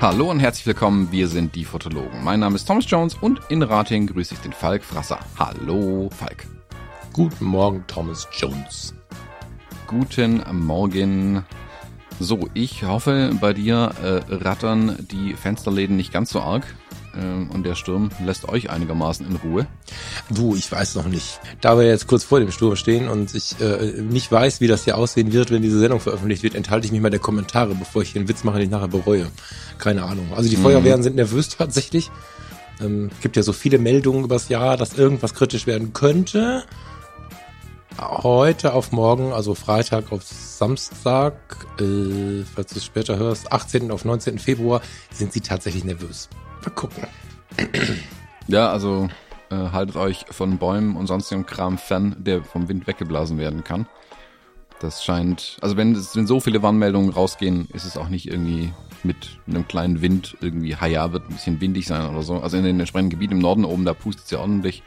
Hallo und herzlich willkommen, wir sind die Fotologen. Mein Name ist Thomas Jones und in Rating grüße ich den Falk Frasser. Hallo, Falk. Guten Morgen, Thomas Jones. Guten Morgen. So, ich hoffe, bei dir äh, rattern die Fensterläden nicht ganz so arg äh, und der Sturm lässt euch einigermaßen in Ruhe. Du, ich weiß noch nicht. Da wir jetzt kurz vor dem Sturm stehen und ich äh, nicht weiß, wie das hier aussehen wird, wenn diese Sendung veröffentlicht wird, enthalte ich mich mal der Kommentare, bevor ich hier einen Witz mache, den ich nachher bereue. Keine Ahnung. Also die mhm. Feuerwehren sind nervös tatsächlich. Ähm, gibt ja so viele Meldungen übers Jahr, dass irgendwas kritisch werden könnte. Heute auf morgen, also Freitag auf Samstag, äh, falls du es später hörst, 18. auf 19. Februar, sind sie tatsächlich nervös. Mal gucken. Ja, also äh, haltet euch von Bäumen und sonstigem Kram fern, der vom Wind weggeblasen werden kann. Das scheint, also wenn, wenn so viele Warnmeldungen rausgehen, ist es auch nicht irgendwie mit einem kleinen Wind irgendwie, ja, wird ein bisschen windig sein oder so. Also in den entsprechenden Gebieten im Norden oben, da pustet es ja ordentlich.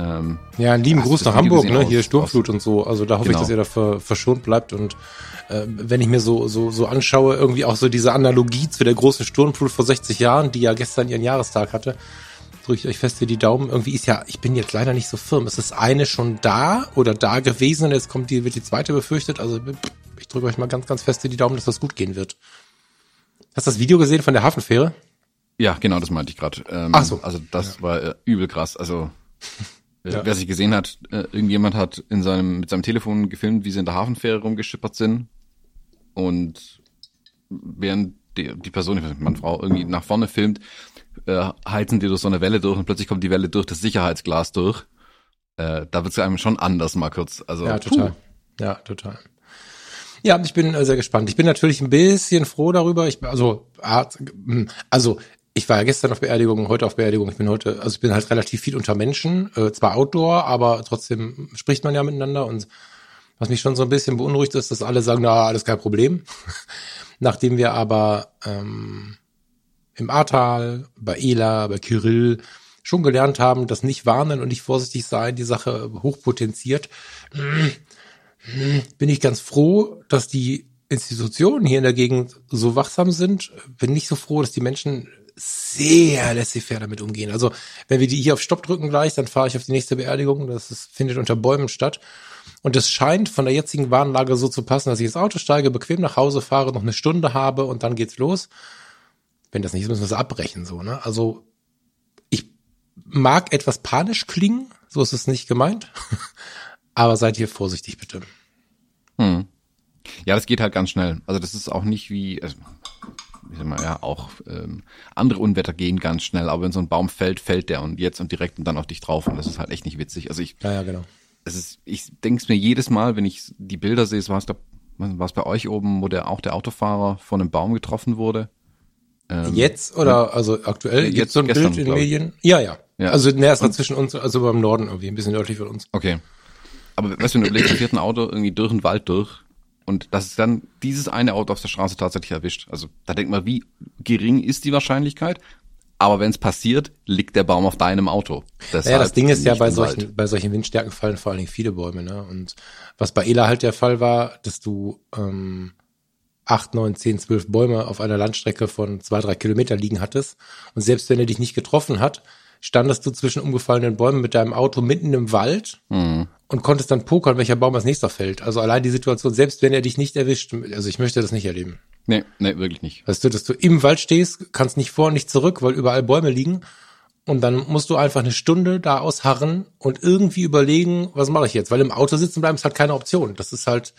Ähm, ja, einen lieben Gruß nach Hamburg, ne? Hier Sturmflut und so. Also da hoffe genau. ich, dass ihr da verschont bleibt und äh, wenn ich mir so, so, so anschaue, irgendwie auch so diese Analogie zu der großen Sturmflut vor 60 Jahren, die ja gestern ihren Jahrestag hatte, drücke ich euch fest hier die Daumen. Irgendwie ist ja, ich bin jetzt leider nicht so firm. Ist das eine schon da oder da gewesen und jetzt kommt die, wird die zweite befürchtet? Also ich drücke euch mal ganz, ganz fest hier die Daumen, dass das gut gehen wird. Hast du das Video gesehen von der Hafenfähre? Ja, genau, das meinte ich gerade. Ähm, Ach so. Also das ja. war äh, übel krass. Also ja. wer sich gesehen hat, äh, irgendjemand hat in seinem mit seinem Telefon gefilmt, wie sie in der Hafenfähre rumgeschippert sind und während die, die Person, ich weiß nicht, meine Frau, irgendwie nach vorne filmt, äh, heizen die durch so eine Welle durch und plötzlich kommt die Welle durch das Sicherheitsglas durch. Äh, da wird es einem schon anders mal kurz. Also, ja, total. Puh. Ja, total. Ja, ich bin äh, sehr gespannt. Ich bin natürlich ein bisschen froh darüber. Ich, also, hm, also ich war ja gestern auf Beerdigung, heute auf Beerdigung. Ich bin heute, also ich bin halt relativ viel unter Menschen, äh, zwar Outdoor, aber trotzdem spricht man ja miteinander und was mich schon so ein bisschen beunruhigt ist, dass alle sagen, na, alles kein Problem. Nachdem wir aber ähm, im Ahrtal, bei Ela, bei Kirill schon gelernt haben, dass nicht warnen und nicht vorsichtig sein die Sache hochpotenziert, bin ich ganz froh, dass die Institutionen hier in der Gegend so wachsam sind. Bin nicht so froh, dass die Menschen sehr laissez-faire damit umgehen. Also wenn wir die hier auf Stopp drücken gleich, dann fahre ich auf die nächste Beerdigung. Das ist, findet unter Bäumen statt. Und es scheint von der jetzigen Warnlage so zu passen, dass ich ins Auto steige, bequem nach Hause fahre, noch eine Stunde habe und dann geht's los. Wenn das nicht ist, müssen wir es abbrechen, so, ne? Also, ich mag etwas panisch klingen, so ist es nicht gemeint. Aber seid hier vorsichtig, bitte. Hm. Ja, das geht halt ganz schnell. Also das ist auch nicht wie, also, ich sag mal, ja, auch ähm, andere Unwetter gehen ganz schnell, aber wenn so ein Baum fällt, fällt der und jetzt und direkt und dann auf dich drauf und das ist halt echt nicht witzig. Also ich, ja, ja, genau es ist, ich denke es mir jedes Mal, wenn ich die Bilder sehe, war es da, war es bei euch oben, wo der auch der Autofahrer von einem Baum getroffen wurde. Ähm, jetzt oder also aktuell? Jetzt Gibt's so ein gestern, Bild in Medien? Ja, ja, ja. Also näher ist zwischen uns, also beim Norden irgendwie, ein bisschen nördlich von uns. Okay. Aber weißt du, wenn du überlegst, fährt ein Auto irgendwie durch den Wald durch und das ist dann dieses eine Auto auf der Straße tatsächlich erwischt. Also da denkt man, wie gering ist die Wahrscheinlichkeit? aber wenn es passiert, liegt der Baum auf deinem Auto. Deshalb ja, das Ding ist ja bei solchen, bei solchen Windstärken fallen vor allen Dingen viele Bäume, ne? Und was bei Ela halt der Fall war, dass du ähm, acht, neun, zehn, zwölf Bäume auf einer Landstrecke von zwei, drei Kilometer liegen hattest. Und selbst wenn er dich nicht getroffen hat, standest du zwischen umgefallenen Bäumen mit deinem Auto mitten im Wald mhm. Und konntest dann pokern, welcher Baum als nächster fällt. Also allein die Situation, selbst wenn er dich nicht erwischt, also ich möchte das nicht erleben. Nee, nee, wirklich nicht. Weißt du, dass du im Wald stehst, kannst nicht vor und nicht zurück, weil überall Bäume liegen. Und dann musst du einfach eine Stunde da ausharren und irgendwie überlegen, was mache ich jetzt? Weil im Auto sitzen bleiben ist halt keine Option. Das ist halt,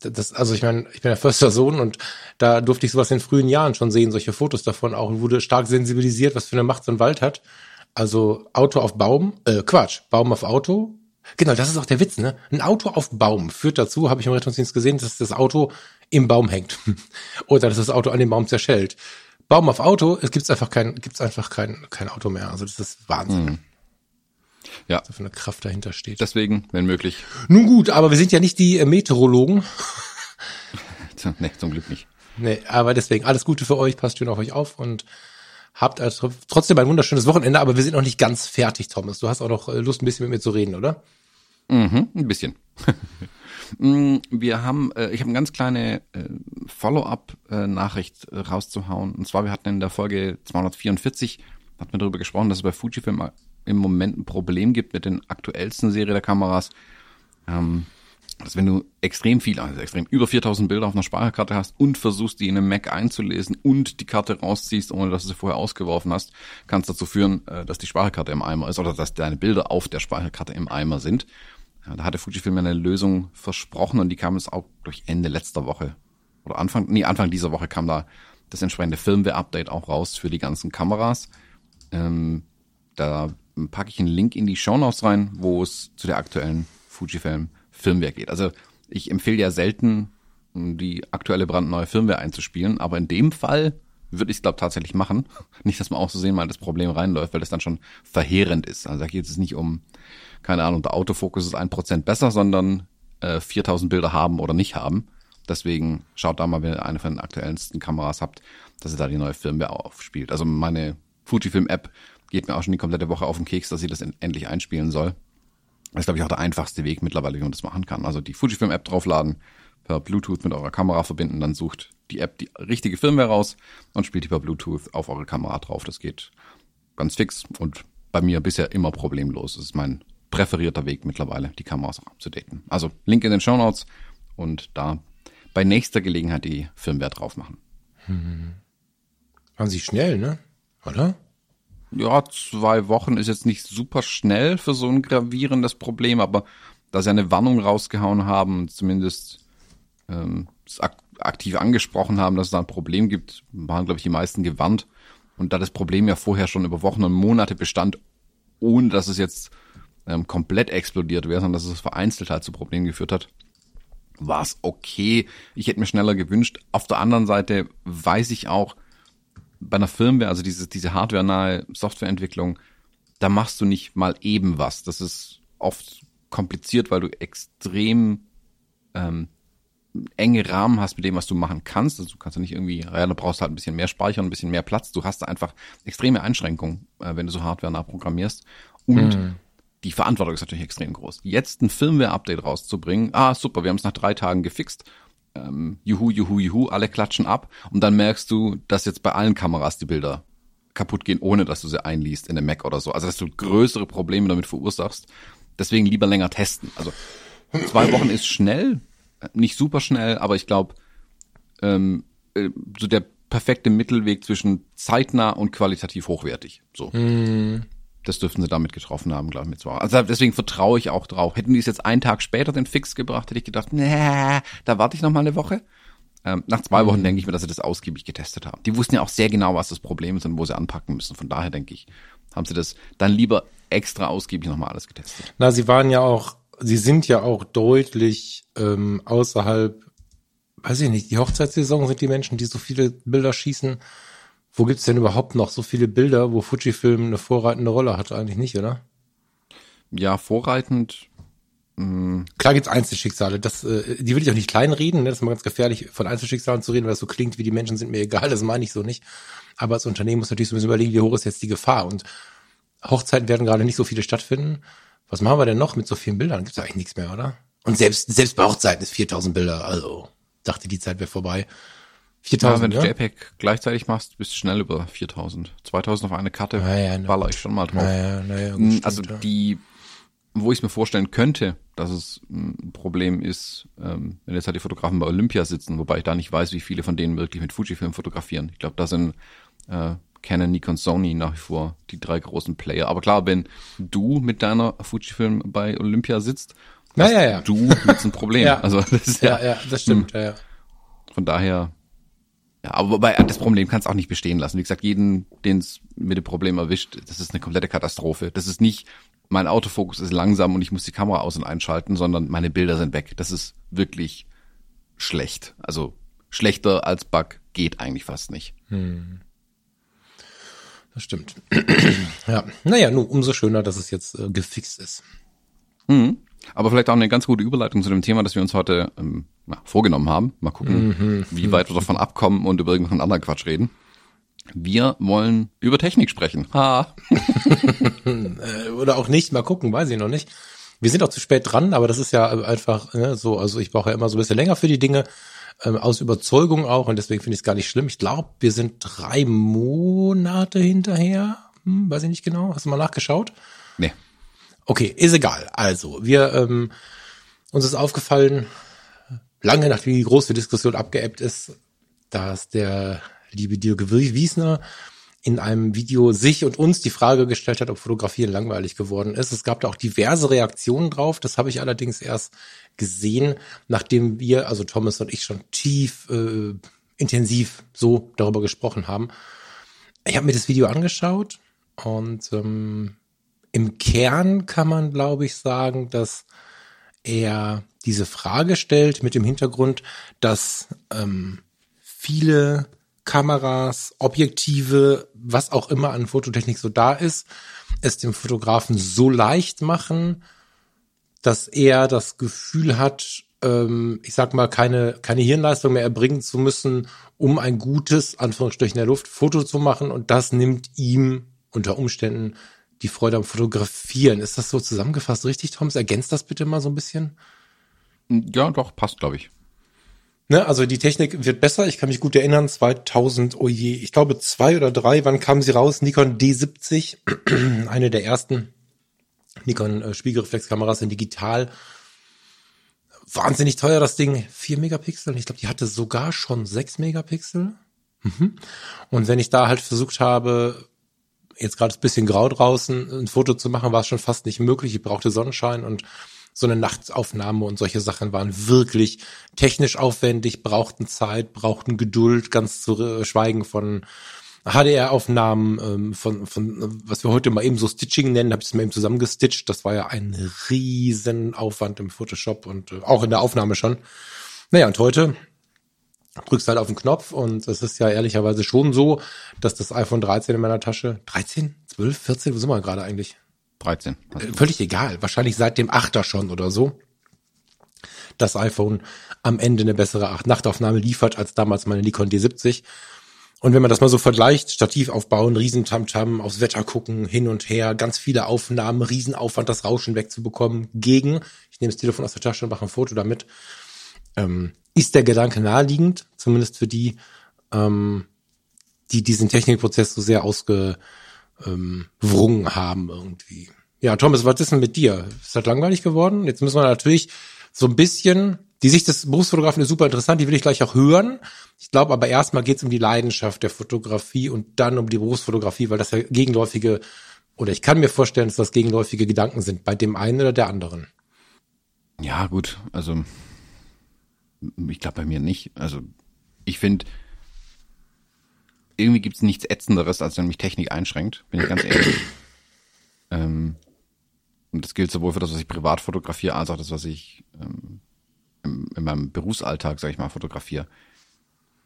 das, also ich meine, ich bin der förster Sohn und da durfte ich sowas in frühen Jahren schon sehen, solche Fotos davon auch und wurde stark sensibilisiert, was für eine Macht so ein Wald hat. Also Auto auf Baum, äh, Quatsch, Baum auf Auto. Genau, das ist auch der Witz, ne? Ein Auto auf Baum führt dazu, habe ich im Rettungsdienst gesehen, dass das Auto im Baum hängt. Oder dass das Auto an dem Baum zerschellt. Baum auf Auto, es gibt's einfach kein, gibt's einfach kein, kein Auto mehr. Also das ist Wahnsinn. Mhm. Ja. Was für eine Kraft dahinter steht. Deswegen, wenn möglich. Nun gut, aber wir sind ja nicht die äh, Meteorologen. nee, zum Glück nicht. Nee, aber deswegen alles Gute für euch, passt schön auf euch auf und Habt also trotzdem ein wunderschönes Wochenende, aber wir sind noch nicht ganz fertig, Thomas. Du hast auch noch äh, Lust, ein bisschen mit mir zu reden, oder? Mhm, ein bisschen. Mm, wir haben, äh, ich habe eine ganz kleine äh, Follow-up-Nachricht äh, rauszuhauen. Und zwar, wir hatten in der Folge 244, hatten wir darüber gesprochen, dass es bei Fujifilm im Moment ein Problem gibt mit den aktuellsten Serie der Kameras. Ähm, dass wenn du extrem viel, also extrem über 4000 Bilder auf einer Speicherkarte hast und versuchst, die in einem Mac einzulesen und die Karte rausziehst, ohne dass du sie vorher ausgeworfen hast, kann es dazu führen, äh, dass die Speicherkarte im Eimer ist oder dass deine Bilder auf der Speicherkarte im Eimer sind. Da hatte Fujifilm eine Lösung versprochen und die kam es auch durch Ende letzter Woche oder Anfang, nee, Anfang dieser Woche kam da das entsprechende Firmware-Update auch raus für die ganzen Kameras. Ähm, da packe ich einen Link in die Show Notes rein, wo es zu der aktuellen Fujifilm Firmware geht. Also ich empfehle ja selten, die aktuelle brandneue Firmware einzuspielen, aber in dem Fall würde ich es, glaube tatsächlich machen. Nicht, dass man auch so sehen mal das Problem reinläuft, weil das dann schon verheerend ist. Also da geht es nicht um, keine Ahnung, der Autofokus ist ein Prozent besser, sondern äh, 4000 Bilder haben oder nicht haben. Deswegen schaut da mal, wenn ihr eine von den aktuellsten Kameras habt, dass ihr da die neue Firmware aufspielt. Also meine Fujifilm-App geht mir auch schon die komplette Woche auf den Keks, dass sie das endlich einspielen soll. Das ist, glaube ich, auch der einfachste Weg mittlerweile, wie man das machen kann. Also die Fujifilm-App draufladen, per Bluetooth mit eurer Kamera verbinden, dann sucht die App die richtige Firmware raus und spielt die per Bluetooth auf eure Kamera drauf. Das geht ganz fix und bei mir bisher immer problemlos. Das ist mein präferierter Weg mittlerweile, die Kameras auch abzudaten. Also Link in den Show Notes und da bei nächster Gelegenheit die Firmware drauf machen. Hm. Waren sie schnell, ne? Oder? Ja, zwei Wochen ist jetzt nicht super schnell für so ein gravierendes Problem, aber da sie eine Warnung rausgehauen haben, zumindest ähm, ak aktiv angesprochen haben, dass es da ein Problem gibt, waren, glaube ich, die meisten gewarnt. Und da das Problem ja vorher schon über Wochen und Monate bestand, ohne dass es jetzt ähm, komplett explodiert wäre, sondern dass es vereinzelt halt zu Problemen geführt hat, war es okay. Ich hätte mir schneller gewünscht. Auf der anderen Seite weiß ich auch, bei einer Firmware, also diese, diese hardware-nahe Softwareentwicklung, da machst du nicht mal eben was. Das ist oft kompliziert, weil du extrem ähm, enge Rahmen hast mit dem, was du machen kannst. Also du kannst ja nicht irgendwie, ja, du brauchst halt ein bisschen mehr Speicher, ein bisschen mehr Platz. Du hast einfach extreme Einschränkungen, äh, wenn du so hardware-nah programmierst. Und mhm. die Verantwortung ist natürlich extrem groß. Jetzt ein Firmware-Update rauszubringen, ah, super, wir haben es nach drei Tagen gefixt ähm, juhu, juhu, juhu, alle klatschen ab und dann merkst du, dass jetzt bei allen Kameras die Bilder kaputt gehen, ohne dass du sie einliest in den Mac oder so. Also dass du größere Probleme damit verursachst. Deswegen lieber länger testen. Also zwei Wochen ist schnell, nicht super schnell, aber ich glaube, ähm, äh, so der perfekte Mittelweg zwischen zeitnah und qualitativ hochwertig. So. Mm das dürften sie damit getroffen haben, glaube ich, mit zwei. Also deswegen vertraue ich auch drauf. Hätten die es jetzt einen Tag später den Fix gebracht, hätte ich gedacht, nee, da warte ich noch mal eine Woche. Ähm, nach zwei Wochen mhm. denke ich mir, dass sie das ausgiebig getestet haben. Die wussten ja auch sehr genau, was das Problem ist und wo sie anpacken müssen. Von daher denke ich, haben sie das dann lieber extra ausgiebig nochmal alles getestet. Na, sie waren ja auch, sie sind ja auch deutlich ähm, außerhalb, weiß ich nicht, die Hochzeitssaison sind die Menschen, die so viele Bilder schießen wo gibt's denn überhaupt noch so viele Bilder, wo Fujifilm eine vorreitende Rolle hat? Eigentlich nicht, oder? Ja, vorreitend. Mh. Mm. Klar gibt's Einzelschicksale. Das, äh, die will ich auch nicht kleinreden. Ne? Das ist immer ganz gefährlich, von Einzelschicksalen zu reden, weil das so klingt, wie die Menschen sind mir egal. Das meine ich so nicht. Aber als Unternehmen muss natürlich so ein bisschen überlegen, wie hoch ist jetzt die Gefahr. Und Hochzeiten werden gerade nicht so viele stattfinden. Was machen wir denn noch mit so vielen Bildern? Gibt's eigentlich nichts mehr, oder? Und selbst, selbst bei Hochzeiten ist 4000 Bilder. Also, dachte, die Zeit wäre vorbei. 4000, ja, wenn du ja? JPEG gleichzeitig machst, bist du schnell über 4000. 2000 auf eine Karte ja, ja, ne. baller ich schon mal drauf. Ja, ja, ja, hm, also stimmt, die, wo ich es mir vorstellen könnte, dass es ein Problem ist, ähm, wenn jetzt halt die Fotografen bei Olympia sitzen, wobei ich da nicht weiß, wie viele von denen wirklich mit Fujifilm fotografieren. Ich glaube, da sind äh, Canon, Nikon, Sony nach wie vor die drei großen Player. Aber klar, wenn du mit deiner Fujifilm bei Olympia sitzt, ja, ja, ja. du mit ein Problem. ja. Also das ist ja, ja, ja das stimmt. Hm. Ja, ja. Von daher ja, aber wobei das Problem kannst auch nicht bestehen lassen. Wie gesagt, jeden, den es mit dem Problem erwischt, das ist eine komplette Katastrophe. Das ist nicht, mein Autofokus ist langsam und ich muss die Kamera aus- und einschalten, sondern meine Bilder sind weg. Das ist wirklich schlecht. Also schlechter als Bug geht eigentlich fast nicht. Hm. Das stimmt. ja, naja, nur umso schöner, dass es jetzt äh, gefixt ist. Hm. Aber vielleicht auch eine ganz gute Überleitung zu dem Thema, das wir uns heute ähm, vorgenommen haben. Mal gucken, mhm, wie weit wir davon abkommen und über irgendeinen anderen Quatsch reden. Wir wollen über Technik sprechen. Ha. Äh, oder auch nicht, mal gucken, weiß ich noch nicht. Wir sind auch zu spät dran, aber das ist ja einfach ne, so, also ich brauche ja immer so ein bisschen länger für die Dinge, ähm, aus Überzeugung auch und deswegen finde ich es gar nicht schlimm. Ich glaube, wir sind drei Monate hinterher. Hm, weiß ich nicht genau. Hast du mal nachgeschaut? Nee. Okay, ist egal. Also, wir, ähm, uns ist aufgefallen, lange nachdem die große Diskussion abgeebbt ist, dass der liebe Dirk Wiesner in einem Video sich und uns die Frage gestellt hat, ob Fotografieren langweilig geworden ist. Es gab da auch diverse Reaktionen drauf. Das habe ich allerdings erst gesehen, nachdem wir, also Thomas und ich, schon tief äh, intensiv so darüber gesprochen haben. Ich habe mir das Video angeschaut und ähm, im Kern kann man, glaube ich, sagen, dass er diese Frage stellt mit dem Hintergrund, dass ähm, viele Kameras, Objektive, was auch immer an Fototechnik so da ist, es dem Fotografen so leicht machen, dass er das Gefühl hat, ähm, ich sag mal, keine, keine Hirnleistung mehr erbringen zu müssen, um ein gutes, Anführungsstrichen der Luft, Foto zu machen. Und das nimmt ihm unter Umständen die Freude am Fotografieren. Ist das so zusammengefasst richtig, Thomas? Ergänzt das bitte mal so ein bisschen? Ja, doch, passt, glaube ich. Ne, also die Technik wird besser. Ich kann mich gut erinnern, 2000, oh je, ich glaube zwei oder drei, wann kamen sie raus? Nikon D70, eine der ersten Nikon äh, Spiegelreflexkameras in digital. Wahnsinnig teuer das Ding, vier Megapixel. Ich glaube, die hatte sogar schon sechs Megapixel. Mhm. Und wenn ich da halt versucht habe, jetzt gerade ein bisschen grau draußen, ein Foto zu machen, war schon fast nicht möglich. Ich brauchte Sonnenschein und so eine Nachtsaufnahme und solche Sachen waren wirklich technisch aufwendig, brauchten Zeit, brauchten Geduld, ganz zu schweigen von HDR-Aufnahmen ähm, von, von, was wir heute mal eben so Stitching nennen, habe ich es mal eben zusammengestitcht. Das war ja ein riesen Aufwand im Photoshop und äh, auch in der Aufnahme schon. Naja, und heute drückst halt auf den Knopf und es ist ja ehrlicherweise schon so, dass das iPhone 13 in meiner Tasche, 13, 12, 14, wo sind wir gerade eigentlich? 13. Äh, völlig egal. Wahrscheinlich seit dem 8er schon oder so. Das iPhone am Ende eine bessere Nachtaufnahme liefert als damals meine Nikon D70. Und wenn man das mal so vergleicht, Stativ aufbauen, Riesentamtam, aufs Wetter gucken, hin und her, ganz viele Aufnahmen, Riesenaufwand, das Rauschen wegzubekommen, gegen, ich nehme das Telefon aus der Tasche und mache ein Foto damit, ähm, ist der Gedanke naheliegend, zumindest für die, ähm, die diesen Technikprozess so sehr ausge, ähm, haben irgendwie. Ja, Thomas, was ist denn mit dir? Ist das langweilig geworden? Jetzt müssen wir natürlich so ein bisschen, die Sicht des Berufsfotografen ist super interessant, die will ich gleich auch hören. Ich glaube aber erstmal geht es um die Leidenschaft der Fotografie und dann um die Berufsfotografie, weil das ja gegenläufige, oder ich kann mir vorstellen, dass das gegenläufige Gedanken sind, bei dem einen oder der anderen. Ja, gut, also ich glaube bei mir nicht. Also ich finde, irgendwie gibt's nichts Ätzenderes, als wenn mich Technik einschränkt, bin ich ganz ehrlich. ähm, und das gilt sowohl für das, was ich privat fotografiere, als auch das, was ich ähm, in, in meinem Berufsalltag, sag ich mal, fotografiere.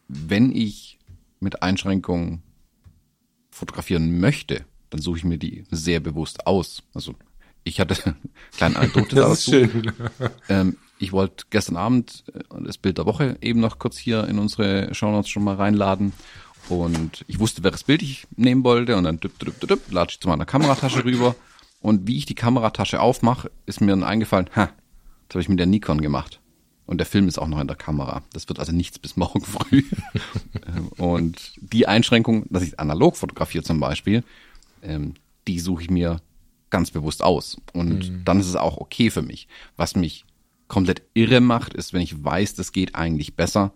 Wenn ich mit Einschränkungen fotografieren möchte, dann suche ich mir die sehr bewusst aus. Also ich hatte eine kleine Anekdote das dazu. Ist schön. Ähm, ich wollte gestern Abend äh, das Bild der Woche eben noch kurz hier in unsere Shownotes schon mal reinladen und ich wusste, welches Bild ich nehmen wollte und dann düpp, düpp, düpp, latsche ich zu meiner Kameratasche rüber. Und wie ich die Kameratasche aufmache, ist mir dann eingefallen, ha, das habe ich mit der Nikon gemacht. Und der Film ist auch noch in der Kamera. Das wird also nichts bis morgen früh. und die Einschränkung, dass ich analog fotografiere zum Beispiel, ähm, die suche ich mir ganz bewusst aus. Und mhm. dann ist es auch okay für mich. Was mich komplett irre macht, ist, wenn ich weiß, das geht eigentlich besser,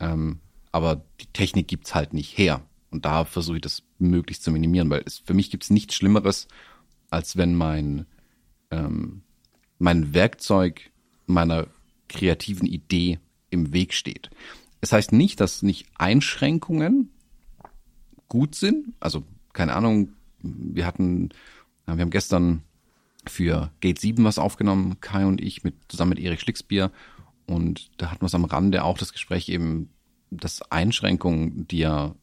ähm, aber die Technik gibt's halt nicht her. Und da versuche ich das möglichst zu minimieren, weil es, für mich gibt's nichts Schlimmeres, als wenn mein, ähm, mein Werkzeug meiner kreativen Idee im Weg steht. Es heißt nicht, dass nicht Einschränkungen gut sind. Also, keine Ahnung, wir hatten, wir haben gestern für Gate 7 was aufgenommen, Kai und ich, mit, zusammen mit Erik Schlicksbier. Und da hatten wir es am Rande auch das Gespräch eben dass Einschränkungen dir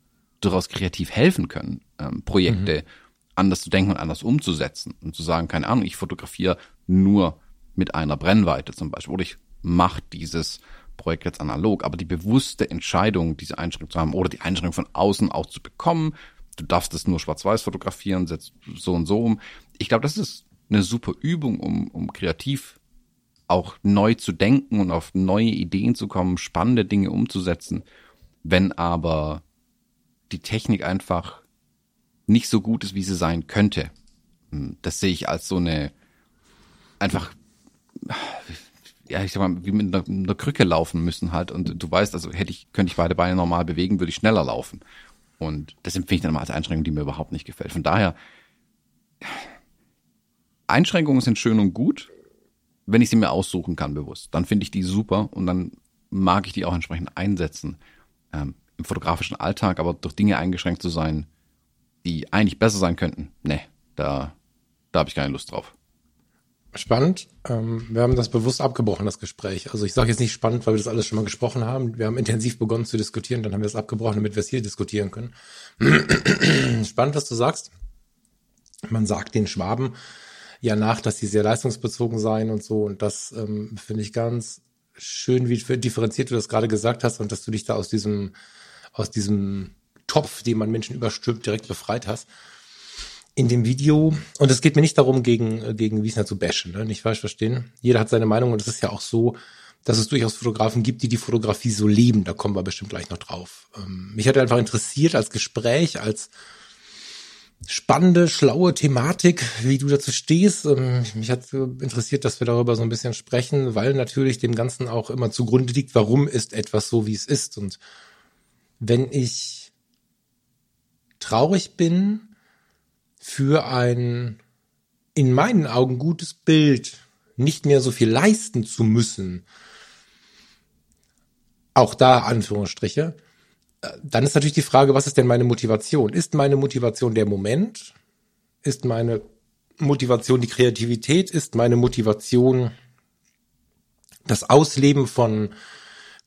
durchaus kreativ helfen können, ähm, Projekte mhm. anders zu denken und anders umzusetzen und zu sagen, keine Ahnung, ich fotografiere nur mit einer Brennweite zum Beispiel oder ich mache dieses Projekt jetzt analog, aber die bewusste Entscheidung, diese Einschränkung zu haben oder die Einschränkung von außen auch zu bekommen, du darfst es nur schwarz-weiß fotografieren, setzt so und so um. Ich glaube, das ist eine super Übung, um, um kreativ auch neu zu denken und auf neue Ideen zu kommen, spannende Dinge umzusetzen. Wenn aber die Technik einfach nicht so gut ist, wie sie sein könnte, hm, das sehe ich als so eine einfach ja, ich sag mal, wie mit einer, einer, Krücke laufen müssen halt. Und du weißt, also hätte ich, könnte ich beide Beine normal bewegen, würde ich schneller laufen. Und das empfinde ich dann mal als Einschränkung, die mir überhaupt nicht gefällt. Von daher, Einschränkungen sind schön und gut, wenn ich sie mir aussuchen kann bewusst. Dann finde ich die super und dann mag ich die auch entsprechend einsetzen. Ähm, Im fotografischen Alltag, aber durch Dinge eingeschränkt zu sein, die eigentlich besser sein könnten, ne, da, da habe ich keine Lust drauf. Spannend. Ähm, wir haben das bewusst abgebrochen, das Gespräch. Also ich sage jetzt nicht spannend, weil wir das alles schon mal gesprochen haben. Wir haben intensiv begonnen zu diskutieren, dann haben wir es abgebrochen, damit wir es hier diskutieren können. spannend, was du sagst. Man sagt den Schwaben ja nach, dass sie sehr leistungsbezogen seien und so. Und das ähm, finde ich ganz schön, wie differenziert du das gerade gesagt hast und dass du dich da aus diesem, aus diesem Topf, den man Menschen überstülpt, direkt befreit hast in dem Video, und es geht mir nicht darum, gegen, gegen Wiesner zu bashen, ne? nicht falsch verstehen. Jeder hat seine Meinung und es ist ja auch so, dass es durchaus Fotografen gibt, die die Fotografie so leben. Da kommen wir bestimmt gleich noch drauf. Ähm, mich hat einfach interessiert als Gespräch, als spannende, schlaue Thematik, wie du dazu stehst. Ähm, mich hat interessiert, dass wir darüber so ein bisschen sprechen, weil natürlich dem Ganzen auch immer zugrunde liegt, warum ist etwas so, wie es ist. Und wenn ich traurig bin, für ein in meinen Augen gutes Bild nicht mehr so viel leisten zu müssen, auch da Anführungsstriche, dann ist natürlich die Frage, was ist denn meine Motivation? Ist meine Motivation der Moment? Ist meine Motivation die Kreativität? Ist meine Motivation das Ausleben von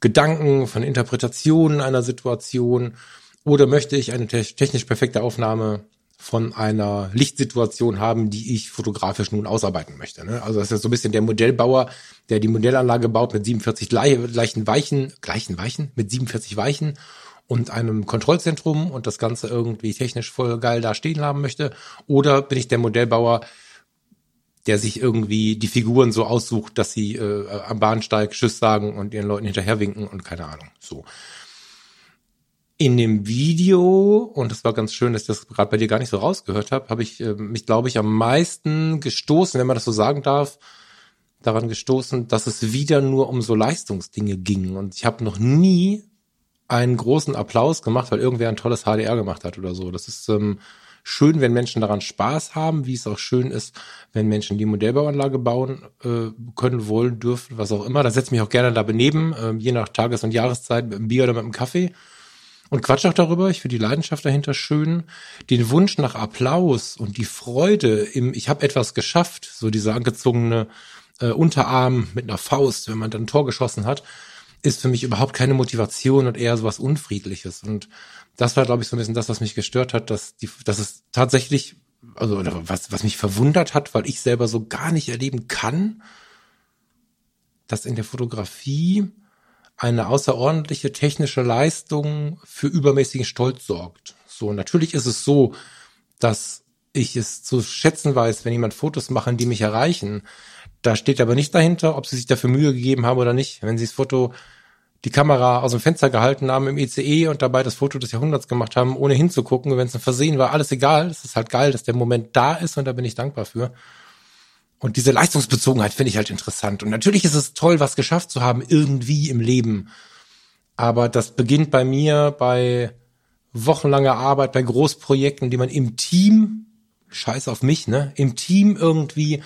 Gedanken, von Interpretationen einer Situation? Oder möchte ich eine technisch perfekte Aufnahme von einer Lichtsituation haben, die ich fotografisch nun ausarbeiten möchte. Ne? Also das ist so ein bisschen der Modellbauer, der die Modellanlage baut mit 47 gleichen Weichen, gleichen Weichen, mit 47 Weichen und einem Kontrollzentrum und das Ganze irgendwie technisch voll geil da stehen haben möchte. Oder bin ich der Modellbauer, der sich irgendwie die Figuren so aussucht, dass sie äh, am Bahnsteig Tschüss sagen und ihren Leuten hinterher winken und keine Ahnung. So in dem Video, und das war ganz schön, dass ich das gerade bei dir gar nicht so rausgehört habe, habe ich äh, mich, glaube ich, am meisten gestoßen, wenn man das so sagen darf, daran gestoßen, dass es wieder nur um so Leistungsdinge ging. Und ich habe noch nie einen großen Applaus gemacht, weil irgendwer ein tolles HDR gemacht hat oder so. Das ist ähm, schön, wenn Menschen daran Spaß haben, wie es auch schön ist, wenn Menschen die Modellbauanlage bauen äh, können, wollen, dürfen, was auch immer. Da setze ich mich auch gerne da beneben, äh, je nach Tages- und Jahreszeit, mit einem Bier oder mit einem Kaffee und quatsch auch darüber. Ich finde die Leidenschaft dahinter schön. Den Wunsch nach Applaus und die Freude im Ich habe etwas geschafft, so dieser angezogene äh, Unterarm mit einer Faust, wenn man dann ein Tor geschossen hat, ist für mich überhaupt keine Motivation und eher sowas Unfriedliches. Und das war, glaube ich, so ein bisschen das, was mich gestört hat, dass, die, dass es tatsächlich, also was, was mich verwundert hat, weil ich selber so gar nicht erleben kann, dass in der Fotografie eine außerordentliche technische Leistung für übermäßigen Stolz sorgt. So, natürlich ist es so, dass ich es zu schätzen weiß, wenn jemand Fotos machen, die mich erreichen. Da steht aber nicht dahinter, ob sie sich dafür Mühe gegeben haben oder nicht. Wenn sie das Foto, die Kamera aus dem Fenster gehalten haben im ECE und dabei das Foto des Jahrhunderts gemacht haben, ohne hinzugucken, wenn es ein Versehen war, alles egal. Es ist halt geil, dass der Moment da ist und da bin ich dankbar für. Und diese Leistungsbezogenheit finde ich halt interessant. Und natürlich ist es toll, was geschafft zu haben, irgendwie im Leben. Aber das beginnt bei mir bei wochenlanger Arbeit, bei Großprojekten, die man im Team, scheiß auf mich, ne, im Team irgendwie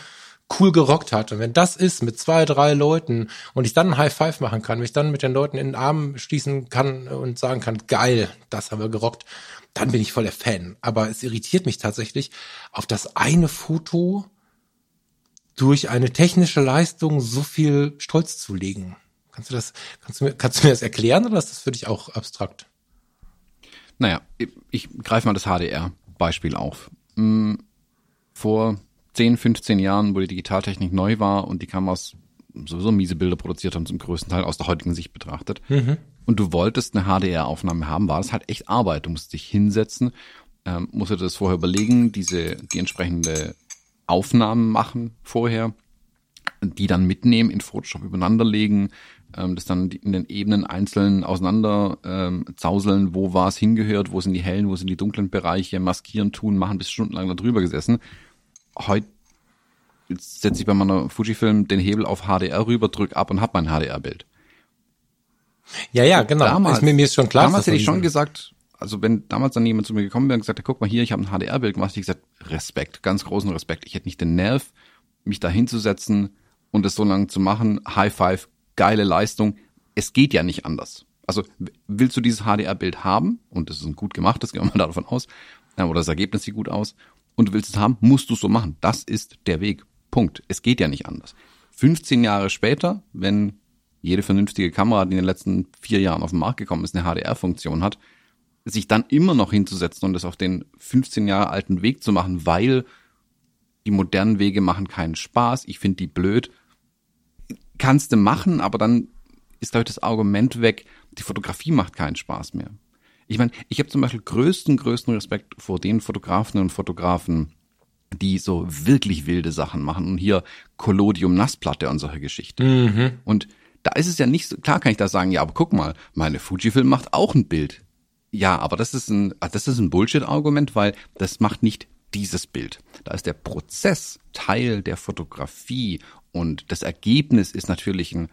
cool gerockt hat. Und wenn das ist mit zwei, drei Leuten und ich dann ein High Five machen kann, mich dann mit den Leuten in den Arm schließen kann und sagen kann, geil, das haben wir gerockt, dann bin ich voll der Fan. Aber es irritiert mich tatsächlich auf das eine Foto, durch eine technische Leistung so viel Stolz zu legen. Kannst du das, kannst du mir, kannst du mir das erklären oder ist das für dich auch abstrakt? Naja, ich, ich greife mal das HDR-Beispiel auf. Hm, vor 10, 15 Jahren, wo die Digitaltechnik neu war und die Kameras sowieso miese Bilder produziert haben, zum größten Teil aus der heutigen Sicht betrachtet. Mhm. Und du wolltest eine HDR-Aufnahme haben, war das halt echt Arbeit. Du musst dich hinsetzen, ähm, musst dir das vorher überlegen, diese, die entsprechende Aufnahmen machen vorher, die dann mitnehmen, in Photoshop übereinander legen, ähm, das dann in den Ebenen einzeln auseinander ähm, zauseln, wo was hingehört, wo sind die hellen, wo sind die dunklen Bereiche, maskieren, tun, machen, bis stundenlang da drüber gesessen. Heute setze ich bei meiner Fujifilm den Hebel auf HDR rüber, drück ab und hab mein HDR-Bild. Ja, ja, genau. Damals, ist mir, mir ist schon klar. Damals hätte ich schon gesagt, also wenn damals dann jemand zu mir gekommen wäre und gesagt, guck mal hier, ich habe ein HDR-Bild gemacht, ich gesagt, Respekt, ganz großen Respekt. Ich hätte nicht den Nerv, mich da hinzusetzen und es so lange zu machen. High Five, geile Leistung. Es geht ja nicht anders. Also willst du dieses HDR-Bild haben, und das ist ein gut gemachtes, gehen wir mal davon aus, oder das Ergebnis sieht gut aus, und du willst es haben, musst du es so machen. Das ist der Weg. Punkt. Es geht ja nicht anders. 15 Jahre später, wenn jede vernünftige Kamera, die in den letzten vier Jahren auf den Markt gekommen ist, eine HDR-Funktion hat, sich dann immer noch hinzusetzen und das auf den 15 Jahre alten Weg zu machen, weil die modernen Wege machen keinen Spaß, ich finde die blöd, kannst du machen, aber dann ist glaube das Argument weg, die Fotografie macht keinen Spaß mehr. Ich meine, ich habe zum Beispiel größten, größten Respekt vor den Fotografen und Fotografen, die so wirklich wilde Sachen machen und hier Collodium Nassplatte und solche Geschichten. Mhm. Und da ist es ja nicht so, klar kann ich da sagen, ja, aber guck mal, meine Fujifilm macht auch ein Bild. Ja, aber das ist ein, das ist ein Bullshit-Argument, weil das macht nicht dieses Bild. Da ist der Prozess Teil der Fotografie und das Ergebnis ist natürlich ein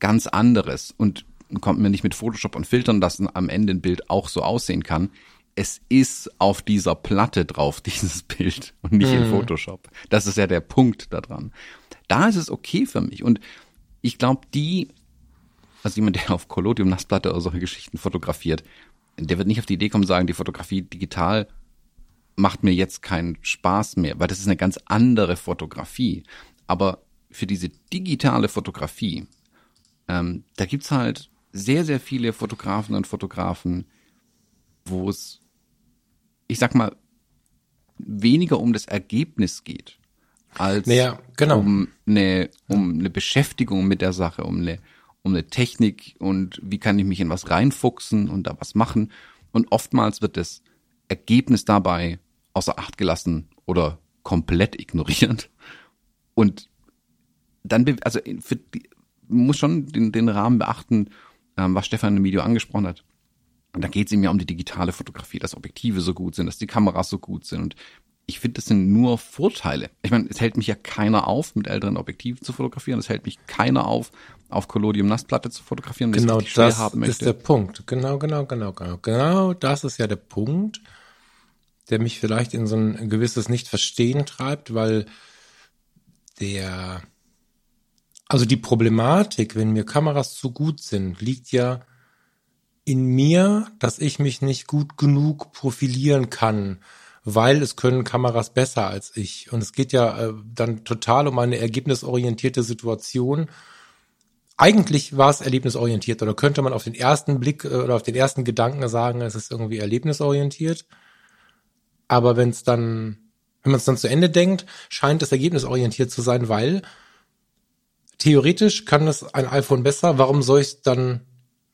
ganz anderes und kommt mir nicht mit Photoshop und Filtern, dass am Ende ein Bild auch so aussehen kann. Es ist auf dieser Platte drauf, dieses Bild und nicht mhm. in Photoshop. Das ist ja der Punkt daran. Da ist es okay für mich und ich glaube, die, also jemand, der auf Collodium Nassplatte oder solche Geschichten fotografiert, der wird nicht auf die Idee kommen, sagen, die Fotografie digital macht mir jetzt keinen Spaß mehr, weil das ist eine ganz andere Fotografie. Aber für diese digitale Fotografie, ähm, da gibt's halt sehr, sehr viele Fotografen und Fotografen, wo es, ich sag mal, weniger um das Ergebnis geht, als naja, genau. um, eine, um eine Beschäftigung mit der Sache, um eine, um eine Technik und wie kann ich mich in was reinfuchsen und da was machen. Und oftmals wird das Ergebnis dabei außer Acht gelassen oder komplett ignoriert. Und dann, also für die, muss schon den, den Rahmen beachten, ähm, was Stefan im Video angesprochen hat. Und da geht es ihm ja um die digitale Fotografie, dass Objektive so gut sind, dass die Kameras so gut sind. Und ich finde, das sind nur Vorteile. Ich meine, es hält mich ja keiner auf, mit älteren Objektiven zu fotografieren. Es hält mich keiner auf, auf Collodium Nassplatte zu fotografieren. Genau, das ist der Punkt. Genau, genau, genau, genau. Genau, das ist ja der Punkt, der mich vielleicht in so ein gewisses Nicht-Verstehen treibt, weil der, also die Problematik, wenn mir Kameras zu gut sind, liegt ja in mir, dass ich mich nicht gut genug profilieren kann weil es können Kameras besser als ich. Und es geht ja äh, dann total um eine ergebnisorientierte Situation. Eigentlich war es erlebnisorientiert oder könnte man auf den ersten Blick äh, oder auf den ersten Gedanken sagen, es ist irgendwie erlebnisorientiert. Aber wenn es dann, wenn man es dann zu Ende denkt, scheint es ergebnisorientiert zu sein, weil theoretisch kann es ein iPhone besser. Warum soll ich es dann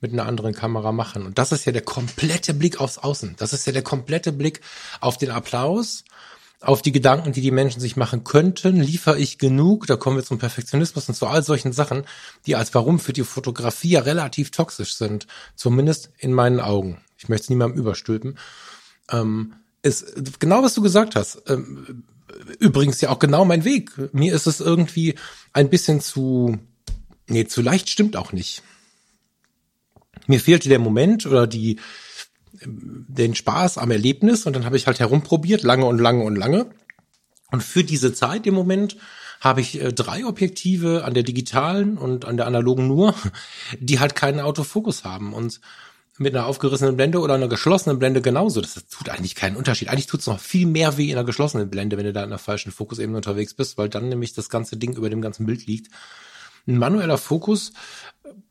mit einer anderen Kamera machen. Und das ist ja der komplette Blick aufs Außen. Das ist ja der komplette Blick auf den Applaus, auf die Gedanken, die die Menschen sich machen könnten. Liefere ich genug? Da kommen wir zum Perfektionismus und zu all solchen Sachen, die als Warum für die Fotografie ja relativ toxisch sind. Zumindest in meinen Augen. Ich möchte es niemandem überstülpen. Ähm, ist genau, was du gesagt hast. Ähm, übrigens ja auch genau mein Weg. Mir ist es irgendwie ein bisschen zu, nee, zu leicht stimmt auch nicht mir fehlte der Moment oder die den Spaß am Erlebnis und dann habe ich halt herumprobiert, lange und lange und lange. Und für diese Zeit im Moment habe ich äh, drei Objektive an der digitalen und an der analogen nur, die halt keinen Autofokus haben und mit einer aufgerissenen Blende oder einer geschlossenen Blende genauso. Das tut eigentlich keinen Unterschied. Eigentlich tut es noch viel mehr weh in einer geschlossenen Blende, wenn du da in der falschen Fokusebene unterwegs bist, weil dann nämlich das ganze Ding über dem ganzen Bild liegt. Ein manueller Fokus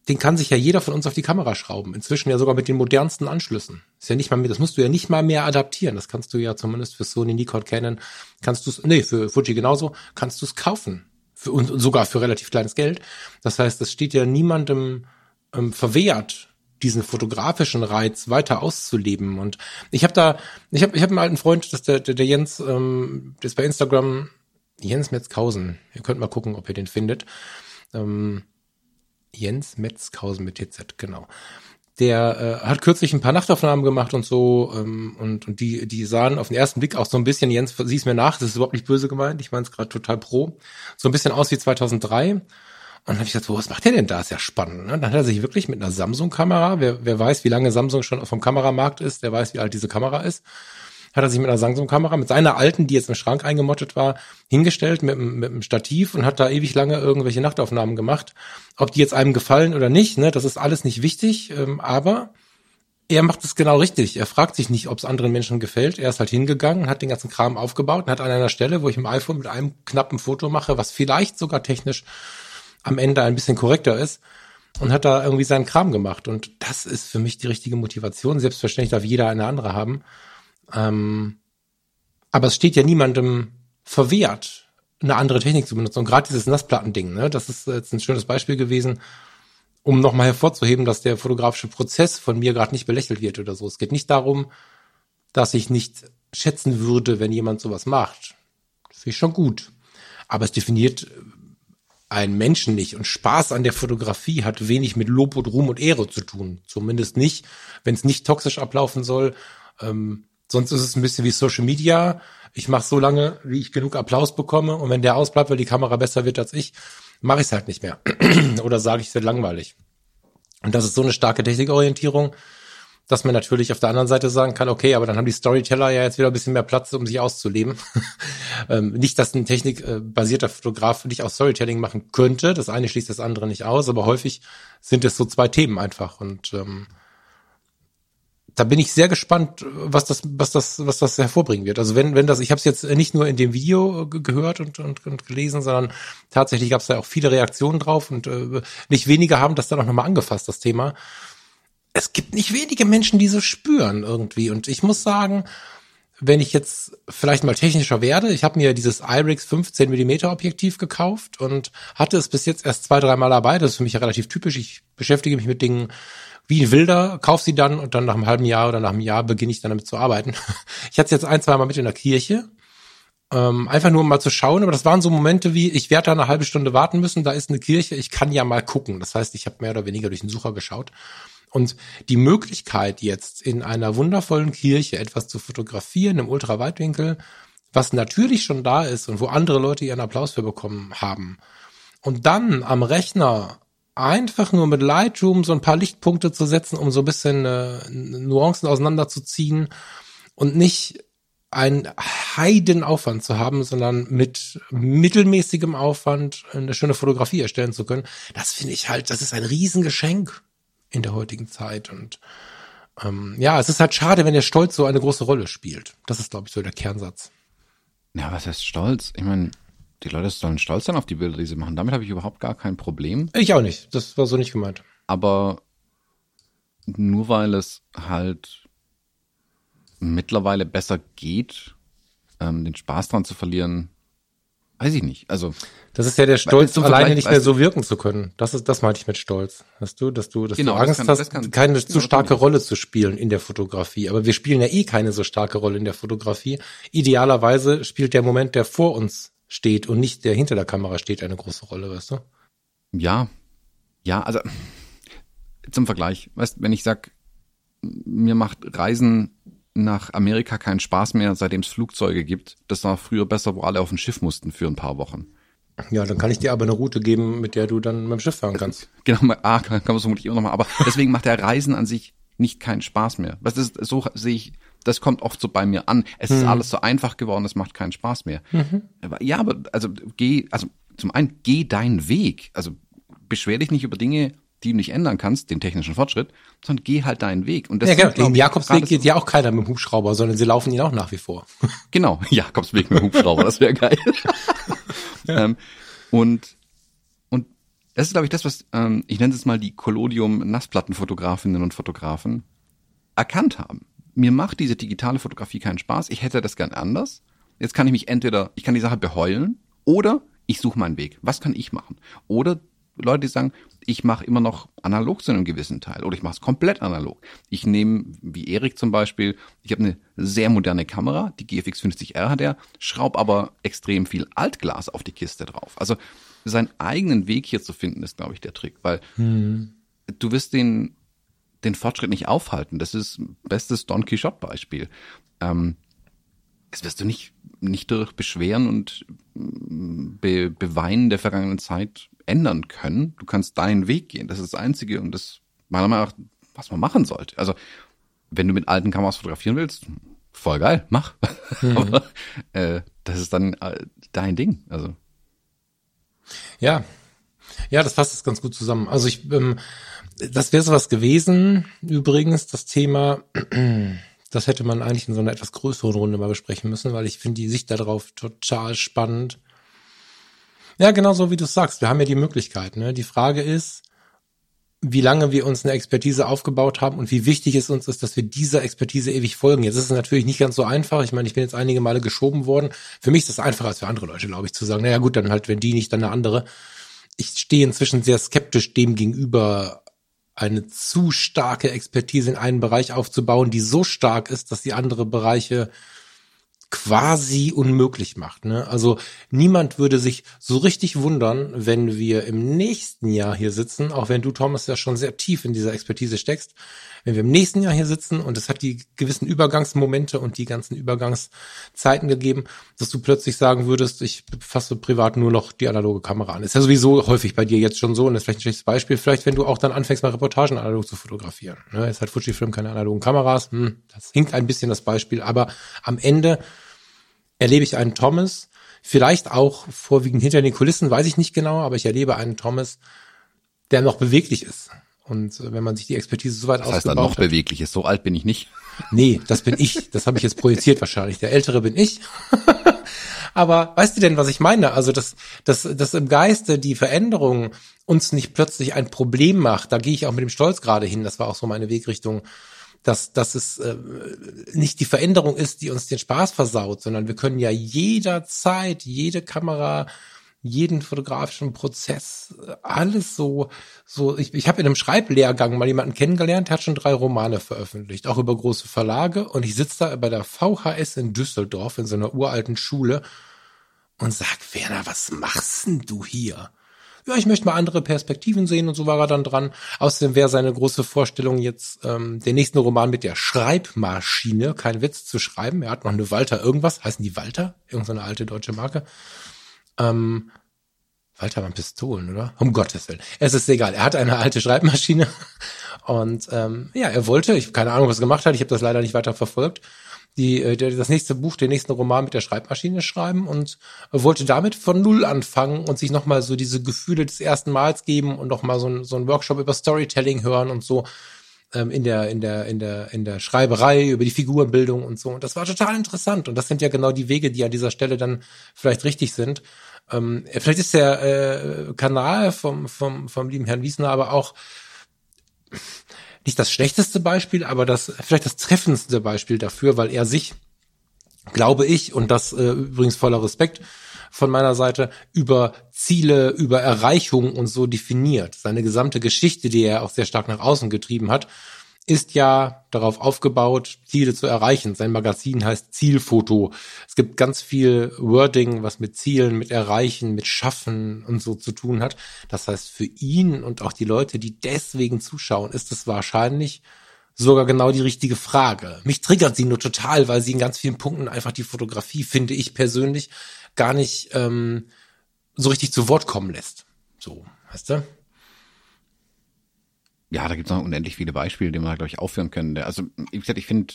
den kann sich ja jeder von uns auf die Kamera schrauben. Inzwischen ja sogar mit den modernsten Anschlüssen. Ist ja nicht mal mehr, das musst du ja nicht mal mehr adaptieren. Das kannst du ja zumindest für Sony, Nikon, Canon, kannst du es, nee, für Fuji genauso, kannst du es kaufen. für, und sogar für relativ kleines Geld. Das heißt, es steht ja niemandem ähm, verwehrt, diesen fotografischen Reiz weiter auszuleben. Und ich habe da, ich habe ich hab einen alten Freund, das der, der, der Jens, ähm, der ist bei Instagram, Jens Metzkausen. Ihr könnt mal gucken, ob ihr den findet. Ähm, Jens Metzkausen mit TZ, genau. Der äh, hat kürzlich ein paar Nachtaufnahmen gemacht und so ähm, und, und die, die sahen auf den ersten Blick auch so ein bisschen, Jens, sieh's mir nach, das ist überhaupt nicht böse gemeint, ich meine es gerade total pro, so ein bisschen aus wie 2003 und dann habe ich so, was macht der denn da? Ist ja spannend. Ne? Dann hat er sich wirklich mit einer Samsung-Kamera, wer, wer weiß, wie lange Samsung schon vom Kameramarkt ist, der weiß, wie alt diese Kamera ist, hat er sich mit einer Samsung-Kamera, mit seiner alten, die jetzt im Schrank eingemottet war, hingestellt mit, mit einem Stativ und hat da ewig lange irgendwelche Nachtaufnahmen gemacht. Ob die jetzt einem gefallen oder nicht, ne, das ist alles nicht wichtig, ähm, aber er macht es genau richtig. Er fragt sich nicht, ob es anderen Menschen gefällt. Er ist halt hingegangen, hat den ganzen Kram aufgebaut und hat an einer Stelle, wo ich im iPhone mit einem knappen Foto mache, was vielleicht sogar technisch am Ende ein bisschen korrekter ist und hat da irgendwie seinen Kram gemacht. Und das ist für mich die richtige Motivation. Selbstverständlich darf jeder eine andere haben. Ähm, aber es steht ja niemandem verwehrt, eine andere Technik zu benutzen. Und gerade dieses Nassplattending, ne, das ist jetzt ein schönes Beispiel gewesen, um nochmal hervorzuheben, dass der fotografische Prozess von mir gerade nicht belächelt wird oder so. Es geht nicht darum, dass ich nicht schätzen würde, wenn jemand sowas macht. Das finde ich schon gut. Aber es definiert einen Menschen nicht. Und Spaß an der Fotografie hat wenig mit Lob und Ruhm und Ehre zu tun. Zumindest nicht, wenn es nicht toxisch ablaufen soll. Ähm, sonst ist es ein bisschen wie Social Media. Ich mache so lange, wie ich genug Applaus bekomme. Und wenn der ausbleibt, weil die Kamera besser wird als ich, mache ich es halt nicht mehr. Oder sage ich, es wird langweilig. Und das ist so eine starke Technikorientierung dass man natürlich auf der anderen Seite sagen kann, okay, aber dann haben die Storyteller ja jetzt wieder ein bisschen mehr Platz, um sich auszuleben. ähm, nicht, dass ein technikbasierter Fotograf nicht auch Storytelling machen könnte. Das eine schließt das andere nicht aus, aber häufig sind es so zwei Themen einfach. Und ähm, da bin ich sehr gespannt, was das, was das, was das hervorbringen wird. Also wenn, wenn das, ich habe es jetzt nicht nur in dem Video gehört und, und, und gelesen, sondern tatsächlich gab es da auch viele Reaktionen drauf und äh, nicht wenige haben das dann auch nochmal angefasst, das Thema es gibt nicht wenige Menschen, die so spüren irgendwie. Und ich muss sagen, wenn ich jetzt vielleicht mal technischer werde, ich habe mir dieses IRIX 15 Millimeter Objektiv gekauft und hatte es bis jetzt erst zwei, dreimal dabei. Das ist für mich ja relativ typisch. Ich beschäftige mich mit Dingen wie ein Wilder, kauf sie dann und dann nach einem halben Jahr oder nach einem Jahr beginne ich dann damit zu arbeiten. Ich hatte es jetzt ein, zwei Mal mit in der Kirche. Ähm, einfach nur um mal zu schauen, aber das waren so Momente wie, ich werde da eine halbe Stunde warten müssen, da ist eine Kirche, ich kann ja mal gucken. Das heißt, ich habe mehr oder weniger durch den Sucher geschaut und die Möglichkeit jetzt in einer wundervollen Kirche etwas zu fotografieren im Ultraweitwinkel, was natürlich schon da ist und wo andere Leute ihren Applaus für bekommen haben. Und dann am Rechner einfach nur mit Lightroom so ein paar Lichtpunkte zu setzen, um so ein bisschen äh, Nuancen auseinanderzuziehen und nicht einen Heidenaufwand zu haben, sondern mit mittelmäßigem Aufwand eine schöne Fotografie erstellen zu können. Das finde ich halt, das ist ein Riesengeschenk in der heutigen Zeit. Und ähm, ja, es ist halt schade, wenn der Stolz so eine große Rolle spielt. Das ist, glaube ich, so der Kernsatz. Ja, was heißt Stolz? Ich meine, die Leute sollen stolz sein auf die Bilder, die sie machen. Damit habe ich überhaupt gar kein Problem. Ich auch nicht. Das war so nicht gemeint. Aber nur weil es halt mittlerweile besser geht, ähm, den Spaß dran zu verlieren, weiß ich nicht. Also das ist ja der Stolz, alleine nicht mehr so wirken zu können. Das ist, das meinte ich mit Stolz. Hast du, dass du, dass genau, du Angst kann, hast, kann, keine zu starke Rolle zu spielen in der Fotografie. Aber wir spielen ja eh keine so starke Rolle in der Fotografie. Idealerweise spielt der Moment, der vor uns steht und nicht der hinter der Kamera steht, eine große Rolle, weißt du? Ja. Ja, also zum Vergleich, weißt, wenn ich sag, mir macht Reisen nach Amerika keinen Spaß mehr, seitdem es Flugzeuge gibt. Das war früher besser, wo alle auf ein Schiff mussten für ein paar Wochen. Ja, dann kann ich dir aber eine Route geben, mit der du dann mit dem Schiff fahren kannst. Genau, ah, kann, kann man es vermutlich immer noch mal. Aber deswegen macht der Reisen an sich nicht keinen Spaß mehr. Was ist, so sehe ich, das kommt oft so bei mir an. Es hm. ist alles so einfach geworden, es macht keinen Spaß mehr. Mhm. Ja, aber also geh, also zum einen geh deinen Weg. Also beschwer dich nicht über Dinge, die du nicht ändern kannst, den technischen Fortschritt, sondern geh halt deinen Weg. Und das ja, genau. Im Jakobsweg geht ja auch keiner mit dem Hubschrauber, sondern sie laufen ihn auch nach wie vor. Genau, Jakobsweg mit dem Hubschrauber, das wäre geil. ja. ähm, und und das ist, glaube ich, das, was ähm, ich nenne es mal die Collodium-Nassplattenfotografinnen und Fotografen erkannt haben. Mir macht diese digitale Fotografie keinen Spaß. Ich hätte das gern anders. Jetzt kann ich mich entweder, ich kann die Sache beheulen oder ich suche meinen Weg. Was kann ich machen? Oder Leute, die sagen, ich mache immer noch analog zu einem gewissen Teil oder ich mache es komplett analog. Ich nehme, wie Erik zum Beispiel, ich habe eine sehr moderne Kamera, die GFX 50R hat er, schraub aber extrem viel Altglas auf die Kiste drauf. Also seinen eigenen Weg hier zu finden, ist, glaube ich, der Trick, weil hm. du wirst den, den Fortschritt nicht aufhalten. Das ist bestes Don Quixote-Beispiel. Ähm, das wirst du nicht, nicht durch Beschweren und mm, Be Beweinen der vergangenen Zeit ändern können. Du kannst deinen Weg gehen. Das ist das Einzige und das meiner Meinung nach, was man machen sollte. Also, wenn du mit alten Kameras fotografieren willst, voll geil, mach. Mhm. Aber äh, das ist dann äh, dein Ding. Also. Ja. Ja, das fasst es ganz gut zusammen. Also ich, ähm, das wäre sowas gewesen, übrigens, das Thema das hätte man eigentlich in so einer etwas größeren Runde mal besprechen müssen, weil ich finde die Sicht darauf total spannend. Ja, genau so wie du sagst. Wir haben ja die Möglichkeit. Ne? Die Frage ist, wie lange wir uns eine Expertise aufgebaut haben und wie wichtig es uns ist, dass wir dieser Expertise ewig folgen. Jetzt ist es natürlich nicht ganz so einfach. Ich meine, ich bin jetzt einige Male geschoben worden. Für mich ist es einfacher als für andere Leute, glaube ich, zu sagen, naja gut, dann halt, wenn die nicht, dann eine andere. Ich stehe inzwischen sehr skeptisch dem gegenüber, eine zu starke Expertise in einen Bereich aufzubauen, die so stark ist, dass die andere Bereiche quasi unmöglich macht. Ne? Also niemand würde sich so richtig wundern, wenn wir im nächsten Jahr hier sitzen, auch wenn du, Thomas, ja schon sehr tief in dieser Expertise steckst, wenn wir im nächsten Jahr hier sitzen und es hat die gewissen Übergangsmomente und die ganzen Übergangszeiten gegeben, dass du plötzlich sagen würdest, ich fasse privat nur noch die analoge Kamera an. Ist ja sowieso häufig bei dir jetzt schon so und das ist vielleicht ein schlechtes Beispiel. Vielleicht, wenn du auch dann anfängst, mal Reportagen analog zu fotografieren. Ne? Jetzt hat Fujifilm keine analogen Kameras. Hm, das hinkt ein bisschen das Beispiel, aber am Ende erlebe ich einen Thomas, vielleicht auch vorwiegend hinter den Kulissen, weiß ich nicht genau, aber ich erlebe einen Thomas, der noch beweglich ist. Und äh, wenn man sich die Expertise so weit das heißt dann noch hat, beweglich ist. So alt bin ich nicht. Nee, das bin ich. Das habe ich jetzt projiziert wahrscheinlich. Der Ältere bin ich. Aber weißt du denn, was ich meine? Also, dass, dass, dass im Geiste die Veränderung uns nicht plötzlich ein Problem macht. Da gehe ich auch mit dem Stolz gerade hin. Das war auch so meine Wegrichtung. Dass, dass es äh, nicht die Veränderung ist, die uns den Spaß versaut, sondern wir können ja jederzeit jede Kamera jeden fotografischen Prozess, alles so, so, ich, ich habe in einem Schreiblehrgang mal jemanden kennengelernt, der hat schon drei Romane veröffentlicht, auch über große Verlage. Und ich sitze da bei der VHS in Düsseldorf in so einer uralten Schule und sag, Werner, was machst denn du hier? Ja, ich möchte mal andere Perspektiven sehen und so war er dann dran. Außerdem wäre seine große Vorstellung jetzt ähm, den nächsten Roman mit der Schreibmaschine, kein Witz zu schreiben. Er hat noch eine Walter irgendwas, heißen die Walter? Irgendeine alte deutsche Marke. Ähm, Walter waren Pistolen, oder? Um Gottes Willen. Es ist egal. Er hat eine alte Schreibmaschine und ähm, ja, er wollte, ich keine Ahnung, was er gemacht hat, ich habe das leider nicht weiter verfolgt, die, äh, das nächste Buch, den nächsten Roman mit der Schreibmaschine schreiben und wollte damit von Null anfangen und sich nochmal so diese Gefühle des ersten Mals geben und nochmal so ein, so ein Workshop über Storytelling hören und so ähm, in der, in der, in der, in der Schreiberei, über die Figurenbildung und so. Und das war total interessant. Und das sind ja genau die Wege, die an dieser Stelle dann vielleicht richtig sind. Ähm, vielleicht ist der äh, Kanal vom, vom, vom lieben Herrn Wiesner aber auch nicht das schlechteste Beispiel, aber das vielleicht das treffendste Beispiel dafür, weil er sich, glaube ich, und das äh, übrigens voller Respekt von meiner Seite, über Ziele, über Erreichungen und so definiert. Seine gesamte Geschichte, die er auch sehr stark nach außen getrieben hat, ist ja darauf aufgebaut, Ziele zu erreichen. Sein Magazin heißt Zielfoto. Es gibt ganz viel Wording, was mit Zielen, mit Erreichen, mit Schaffen und so zu tun hat. Das heißt, für ihn und auch die Leute, die deswegen zuschauen, ist es wahrscheinlich sogar genau die richtige Frage. Mich triggert sie nur total, weil sie in ganz vielen Punkten einfach die Fotografie, finde ich persönlich, gar nicht ähm, so richtig zu Wort kommen lässt. So, weißt du? Ja, da gibt es noch unendlich viele Beispiele, die man, glaube ich, aufführen können. Also, wie gesagt, ich finde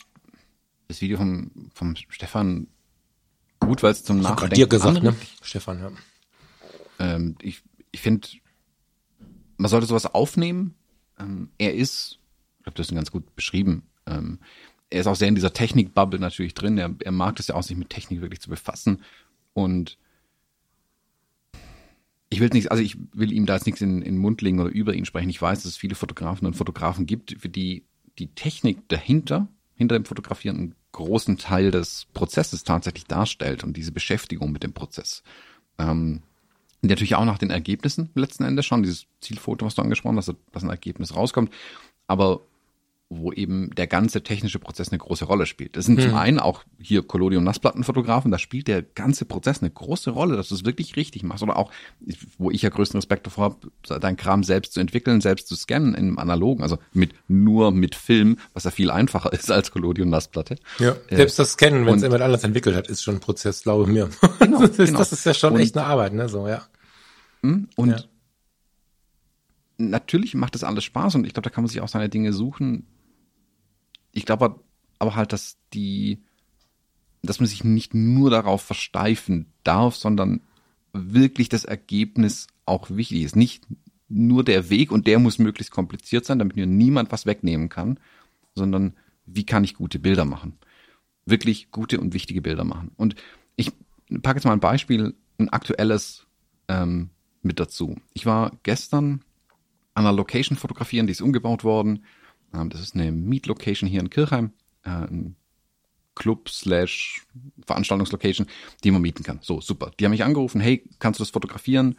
das Video vom, vom Stefan gut, weil es zum Nachdenken... Ich dir gesagt, ne? Stefan, ja. Ähm, ich ich finde, man sollte sowas aufnehmen. Ähm, er ist, ich glaube, das ist ganz gut beschrieben, ähm, er ist auch sehr in dieser Technik-Bubble natürlich drin. Er, er mag das ja auch, sich mit Technik wirklich zu befassen. Und ich will nicht, also ich will ihm da jetzt nichts in, in den Mund legen oder über ihn sprechen. Ich weiß, dass es viele Fotografen und Fotografen gibt, für die die Technik dahinter, hinter dem Fotografieren einen großen Teil des Prozesses tatsächlich darstellt und diese Beschäftigung mit dem Prozess. Ähm, natürlich auch nach den Ergebnissen letzten Endes schon, dieses Zielfoto, was du angesprochen hast, dass ein Ergebnis rauskommt. Aber wo eben der ganze technische Prozess eine große Rolle spielt. Das sind hm. zum einen auch hier Collodium Nassplattenfotografen, da spielt der ganze Prozess eine große Rolle, dass du es wirklich richtig machst. Oder auch, wo ich ja größten Respekt davor habe, dein Kram selbst zu entwickeln, selbst zu scannen im Analogen, also mit nur mit Film, was ja viel einfacher ist als Collodium Nassplatte. Ja, äh, selbst das Scannen, wenn es jemand anders entwickelt hat, ist schon ein Prozess, glaube ich mir. Genau, das, ist, genau. das ist ja schon und, echt eine Arbeit, ne? So, ja. Hm, und ja. natürlich macht das alles Spaß und ich glaube, da kann man sich auch seine Dinge suchen ich glaube aber halt, dass die, dass man sich nicht nur darauf versteifen darf, sondern wirklich das Ergebnis auch wichtig ist. Nicht nur der Weg und der muss möglichst kompliziert sein, damit mir niemand was wegnehmen kann, sondern wie kann ich gute Bilder machen? Wirklich gute und wichtige Bilder machen. Und ich packe jetzt mal ein Beispiel, ein aktuelles ähm, mit dazu. Ich war gestern an einer Location fotografieren, die ist umgebaut worden das ist eine Meet-Location hier in Kirchheim, äh, ein Club slash Veranstaltungslocation, die man mieten kann. So, super. Die haben mich angerufen, hey, kannst du das fotografieren?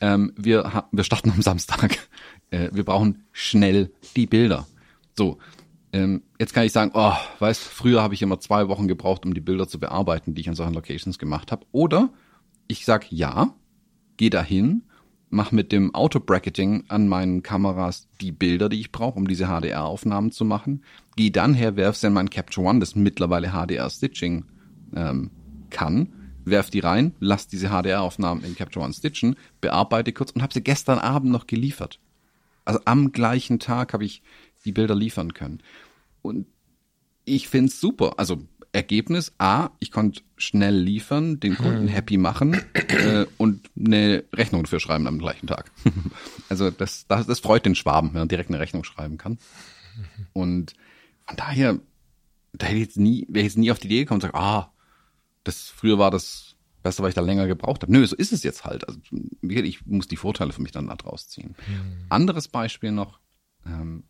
Ähm, wir, wir starten am Samstag. Äh, wir brauchen schnell die Bilder. So, ähm, jetzt kann ich sagen, oh, weißt, früher habe ich immer zwei Wochen gebraucht, um die Bilder zu bearbeiten, die ich an solchen Locations gemacht habe. Oder ich sag ja, geh dahin, mache mit dem Auto-Bracketing an meinen Kameras die Bilder, die ich brauche, um diese HDR-Aufnahmen zu machen. Gehe dann her, werf sie in mein Capture One, das mittlerweile HDR-Stitching ähm, kann, werf die rein, lass diese HDR-Aufnahmen in Capture One stitchen, bearbeite kurz und habe sie gestern Abend noch geliefert. Also am gleichen Tag habe ich die Bilder liefern können. Und ich find's super. Also Ergebnis, A, ich konnte schnell liefern, den Kunden hm. happy machen äh, und eine Rechnung dafür schreiben am gleichen Tag. also das, das, das freut den Schwaben, wenn er direkt eine Rechnung schreiben kann. Und von daher, da hätte ich jetzt nie, wäre ich jetzt nie auf die Idee gekommen und sage, ah, das früher war das besser, weil ich da länger gebraucht habe. Nö, so ist es jetzt halt. Also ich muss die Vorteile für mich dann da draus ziehen. Mhm. Anderes Beispiel noch, ähm,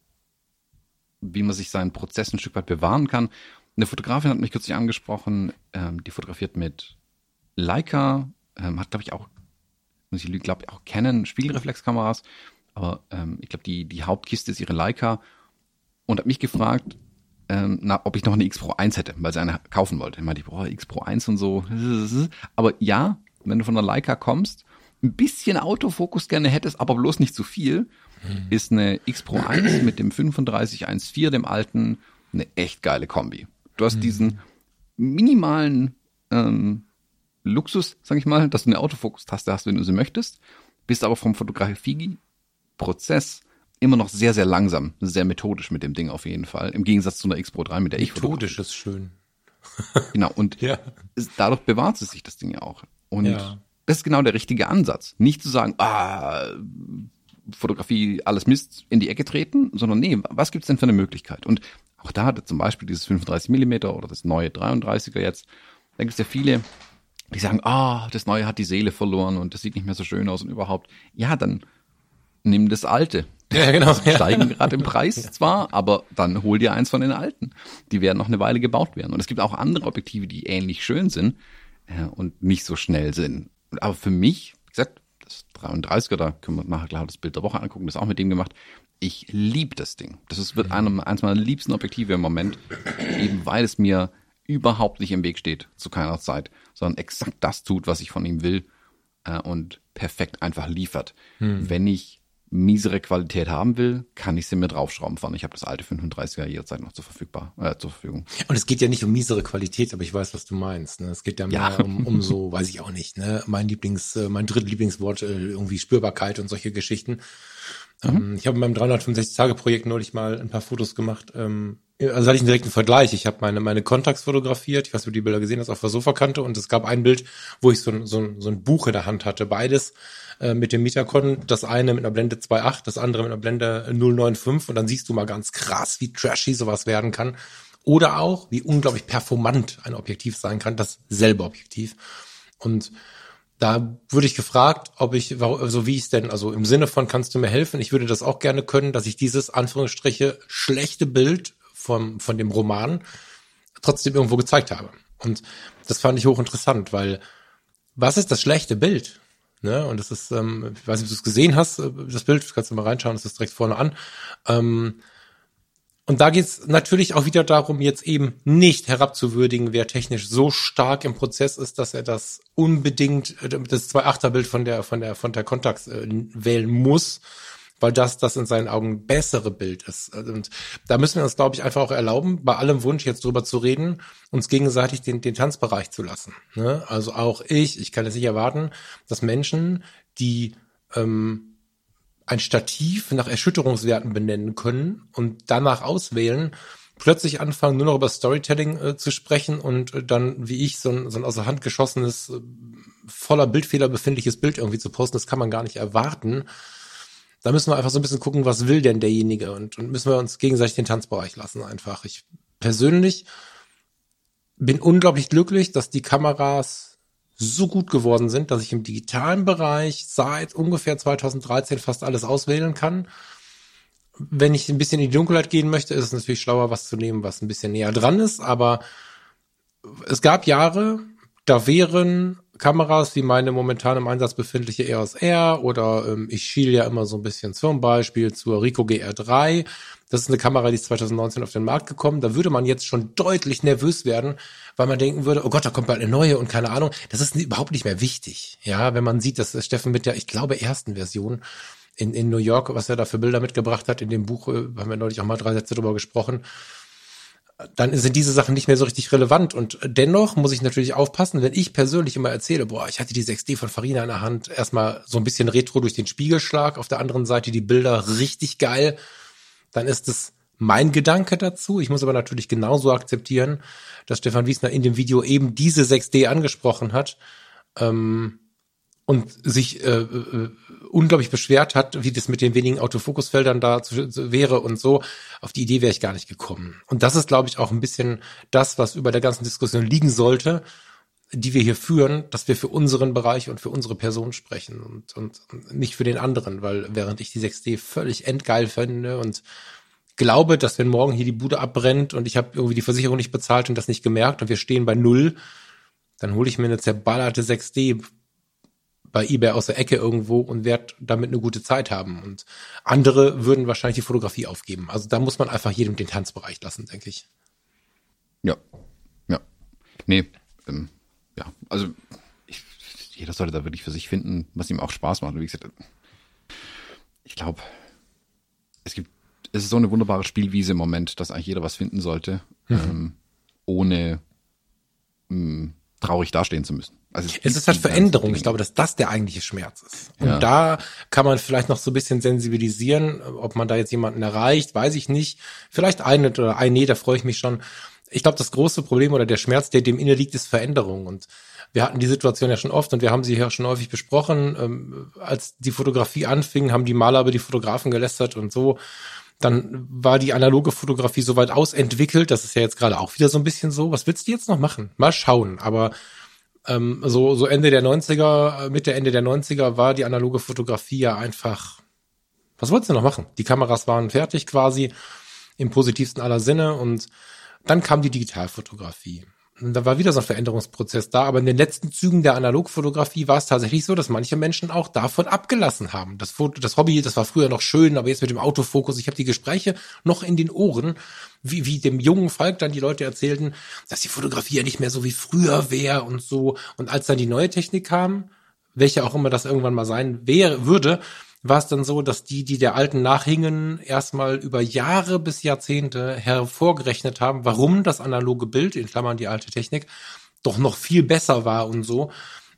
wie man sich seinen Prozess ein Stück weit bewahren kann. Eine Fotografin hat mich kürzlich angesprochen, ähm, die fotografiert mit Leica, ähm, hat glaube ich auch, muss ich glaube auch Canon Spiegelreflexkameras, aber ähm, ich glaube die die Hauptkiste ist ihre Leica und hat mich gefragt, ähm, na, ob ich noch eine X Pro 1 hätte, weil sie eine kaufen wollte. Ich meinte, boah, X Pro 1 und so. Aber ja, wenn du von der Leica kommst, ein bisschen Autofokus gerne hättest, aber bloß nicht zu viel, hm. ist eine X Pro 1 mit dem 3514, dem alten, eine echt geile Kombi. Du hast mhm. diesen minimalen ähm, Luxus, sag ich mal, dass du eine Autofokus-Taste hast, wenn du sie möchtest, bist aber vom Fotografie-Prozess immer noch sehr, sehr langsam, sehr methodisch mit dem Ding auf jeden Fall. Im Gegensatz zu einer X Pro 3, mit der methodisch ich Methodisch ist schön. genau, und ja. dadurch bewahrt es sich das Ding ja auch. Und ja. das ist genau der richtige Ansatz. Nicht zu sagen, ah, Fotografie, alles Mist, in die Ecke treten, sondern nee, was gibt's denn für eine Möglichkeit? Und auch da hatte zum Beispiel dieses 35 Millimeter oder das neue 33er jetzt, da gibt es ja viele, die sagen, ah, oh, das neue hat die Seele verloren und das sieht nicht mehr so schön aus und überhaupt. Ja, dann nimm das alte. Ja, genau. Die steigen gerade im Preis ja. zwar, aber dann hol dir eins von den alten. Die werden noch eine Weile gebaut werden. Und es gibt auch andere Objektive, die ähnlich schön sind äh, und nicht so schnell sind. Aber für mich, wie gesagt, das 33er, da können wir nachher klar das Bild der Woche angucken, das auch mit dem gemacht ich liebe das Ding. Das ist, wird einem, eines meiner liebsten Objektive im Moment, eben weil es mir überhaupt nicht im Weg steht zu keiner Zeit, sondern exakt das tut, was ich von ihm will äh, und perfekt einfach liefert. Hm. Wenn ich miesere Qualität haben will, kann ich sie mir draufschrauben fahren. Ich habe das alte 35er jederzeit noch zur, verfügbar, äh, zur Verfügung. Und es geht ja nicht um miesere Qualität, aber ich weiß, was du meinst. Ne? Es geht ja mehr ja. Um, um so, weiß ich auch nicht, ne? mein Lieblings, äh, mein drittlieblingswort, äh, irgendwie Spürbarkeit und solche Geschichten. Mhm. Ähm, ich habe in meinem 365-Tage-Projekt neulich mal ein paar Fotos gemacht. Ähm, also hatte ich einen direkten Vergleich. Ich habe meine, meine Contacts fotografiert. Ich weiß, ob du die Bilder gesehen hast, auf der Sofakante. Und es gab ein Bild, wo ich so ein, so ein, so ein Buch in der Hand hatte. Beides äh, mit dem Metacon. Das eine mit einer Blende 2.8, das andere mit einer Blende 0.95. Und dann siehst du mal ganz krass, wie trashy sowas werden kann. Oder auch, wie unglaublich performant ein Objektiv sein kann, dasselbe Objektiv. Und da würde ich gefragt, ob ich, also wie ich es denn, also im Sinne von, kannst du mir helfen? Ich würde das auch gerne können, dass ich dieses Anführungsstriche schlechte Bild vom, von dem Roman trotzdem irgendwo gezeigt habe. Und das fand ich hochinteressant, weil was ist das schlechte Bild? Ne? Und das ist, ähm, ich weiß nicht, ob du es gesehen hast, äh, das Bild, kannst du mal reinschauen, das ist direkt vorne an. Ähm, und da geht's natürlich auch wieder darum, jetzt eben nicht herabzuwürdigen, wer technisch so stark im Prozess ist, dass er das unbedingt, äh, das 2.8er-Bild von der, von der, von der Kontax äh, wählen muss, weil das das in seinen Augen bessere Bild ist. Und da müssen wir uns, glaube ich, einfach auch erlauben, bei allem Wunsch jetzt drüber zu reden, uns gegenseitig den, den Tanzbereich zu lassen. Ne? Also auch ich, ich kann es nicht erwarten, dass Menschen, die ähm, ein Stativ nach Erschütterungswerten benennen können und danach auswählen, plötzlich anfangen, nur noch über Storytelling äh, zu sprechen und äh, dann, wie ich, so ein, so ein aus der Hand geschossenes, äh, voller Bildfehler befindliches Bild irgendwie zu posten, das kann man gar nicht erwarten da müssen wir einfach so ein bisschen gucken, was will denn derjenige und, und müssen wir uns gegenseitig den Tanzbereich lassen einfach. Ich persönlich bin unglaublich glücklich, dass die Kameras so gut geworden sind, dass ich im digitalen Bereich seit ungefähr 2013 fast alles auswählen kann. Wenn ich ein bisschen in die Dunkelheit gehen möchte, ist es natürlich schlauer, was zu nehmen, was ein bisschen näher dran ist. Aber es gab Jahre, da wären Kameras wie meine momentan im Einsatz befindliche EOS R oder ähm, ich schiele ja immer so ein bisschen zum Beispiel zur Rico GR3. Das ist eine Kamera, die ist 2019 auf den Markt gekommen. Da würde man jetzt schon deutlich nervös werden, weil man denken würde, oh Gott, da kommt bald eine neue und keine Ahnung. Das ist überhaupt nicht mehr wichtig. Ja, wenn man sieht, dass Steffen mit der, ich glaube, ersten Version in, in New York, was er da für Bilder mitgebracht hat, in dem Buch, äh, haben wir neulich auch mal drei Sätze drüber gesprochen, dann sind diese Sachen nicht mehr so richtig relevant. Und dennoch muss ich natürlich aufpassen, wenn ich persönlich immer erzähle, boah, ich hatte die 6D von Farina in der Hand, erstmal so ein bisschen retro durch den Spiegelschlag, auf der anderen Seite die Bilder richtig geil, dann ist es mein Gedanke dazu. Ich muss aber natürlich genauso akzeptieren, dass Stefan Wiesner in dem Video eben diese 6D angesprochen hat. Ähm, und sich äh, äh, unglaublich beschwert hat, wie das mit den wenigen Autofokusfeldern da zu, zu, wäre und so. Auf die Idee wäre ich gar nicht gekommen. Und das ist, glaube ich, auch ein bisschen das, was über der ganzen Diskussion liegen sollte, die wir hier führen, dass wir für unseren Bereich und für unsere Person sprechen und, und, nicht für den anderen, weil während ich die 6D völlig endgeil finde und glaube, dass wenn morgen hier die Bude abbrennt und ich habe irgendwie die Versicherung nicht bezahlt und das nicht gemerkt und wir stehen bei null, dann hole ich mir eine zerballerte 6D bei eBay aus der Ecke irgendwo und werde damit eine gute Zeit haben. Und andere würden wahrscheinlich die Fotografie aufgeben. Also da muss man einfach jedem den Tanzbereich lassen, denke ich. Ja. Ja. Nee, ähm, ja, also ich, jeder sollte da wirklich für sich finden, was ihm auch Spaß macht. Und wie gesagt, ich glaube, es gibt, es ist so eine wunderbare Spielwiese im Moment, dass eigentlich jeder was finden sollte, mhm. ähm, ohne mh, mm, traurig dastehen zu müssen. Also es, es ist halt Veränderung. Ich glaube, dass das der eigentliche Schmerz ist. Und ja. da kann man vielleicht noch so ein bisschen sensibilisieren, ob man da jetzt jemanden erreicht, weiß ich nicht. Vielleicht eine oder ein, nee, da freue ich mich schon. Ich glaube, das große Problem oder der Schmerz, der dem inne liegt, ist Veränderung. Und wir hatten die Situation ja schon oft und wir haben sie hier schon häufig besprochen. Ähm, als die Fotografie anfing, haben die Maler über die Fotografen gelästert und so. Dann war die analoge Fotografie so weit ausentwickelt. Das ist ja jetzt gerade auch wieder so ein bisschen so. Was willst du jetzt noch machen? Mal schauen. Aber ähm, so, so Ende der 90er, äh, Mitte, Ende der 90er war die analoge Fotografie ja einfach, was wolltest du noch machen? Die Kameras waren fertig quasi, im positivsten aller Sinne und dann kam die Digitalfotografie. Da war wieder so ein Veränderungsprozess da, aber in den letzten Zügen der Analogfotografie war es tatsächlich so, dass manche Menschen auch davon abgelassen haben. Das Foto, das Hobby, das war früher noch schön, aber jetzt mit dem Autofokus, ich habe die Gespräche noch in den Ohren, wie, wie dem jungen Falk dann die Leute erzählten, dass die Fotografie ja nicht mehr so wie früher wäre und so. Und als dann die neue Technik kam, welche auch immer das irgendwann mal sein wäre, würde, war es dann so, dass die, die der alten nachhingen, erstmal über Jahre bis Jahrzehnte hervorgerechnet haben, warum das analoge Bild, in Klammern die alte Technik, doch noch viel besser war und so.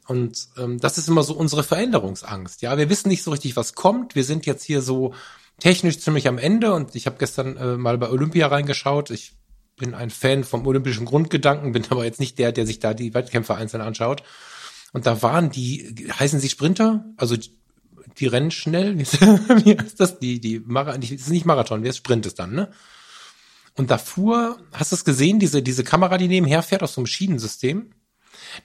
Und ähm, das ist immer so unsere Veränderungsangst. Ja, wir wissen nicht so richtig, was kommt. Wir sind jetzt hier so technisch ziemlich am Ende und ich habe gestern äh, mal bei Olympia reingeschaut. Ich bin ein Fan vom olympischen Grundgedanken, bin aber jetzt nicht der, der sich da die Wettkämpfe einzeln anschaut. Und da waren die, heißen sie Sprinter? Also die rennen schnell. Wie heißt das? Die, die, Mara, das ist nicht Marathon, wer Sprint ist dann, ne? Und da fuhr, hast du es gesehen, diese, diese Kamera, die nebenher fährt aus so einem Schienensystem?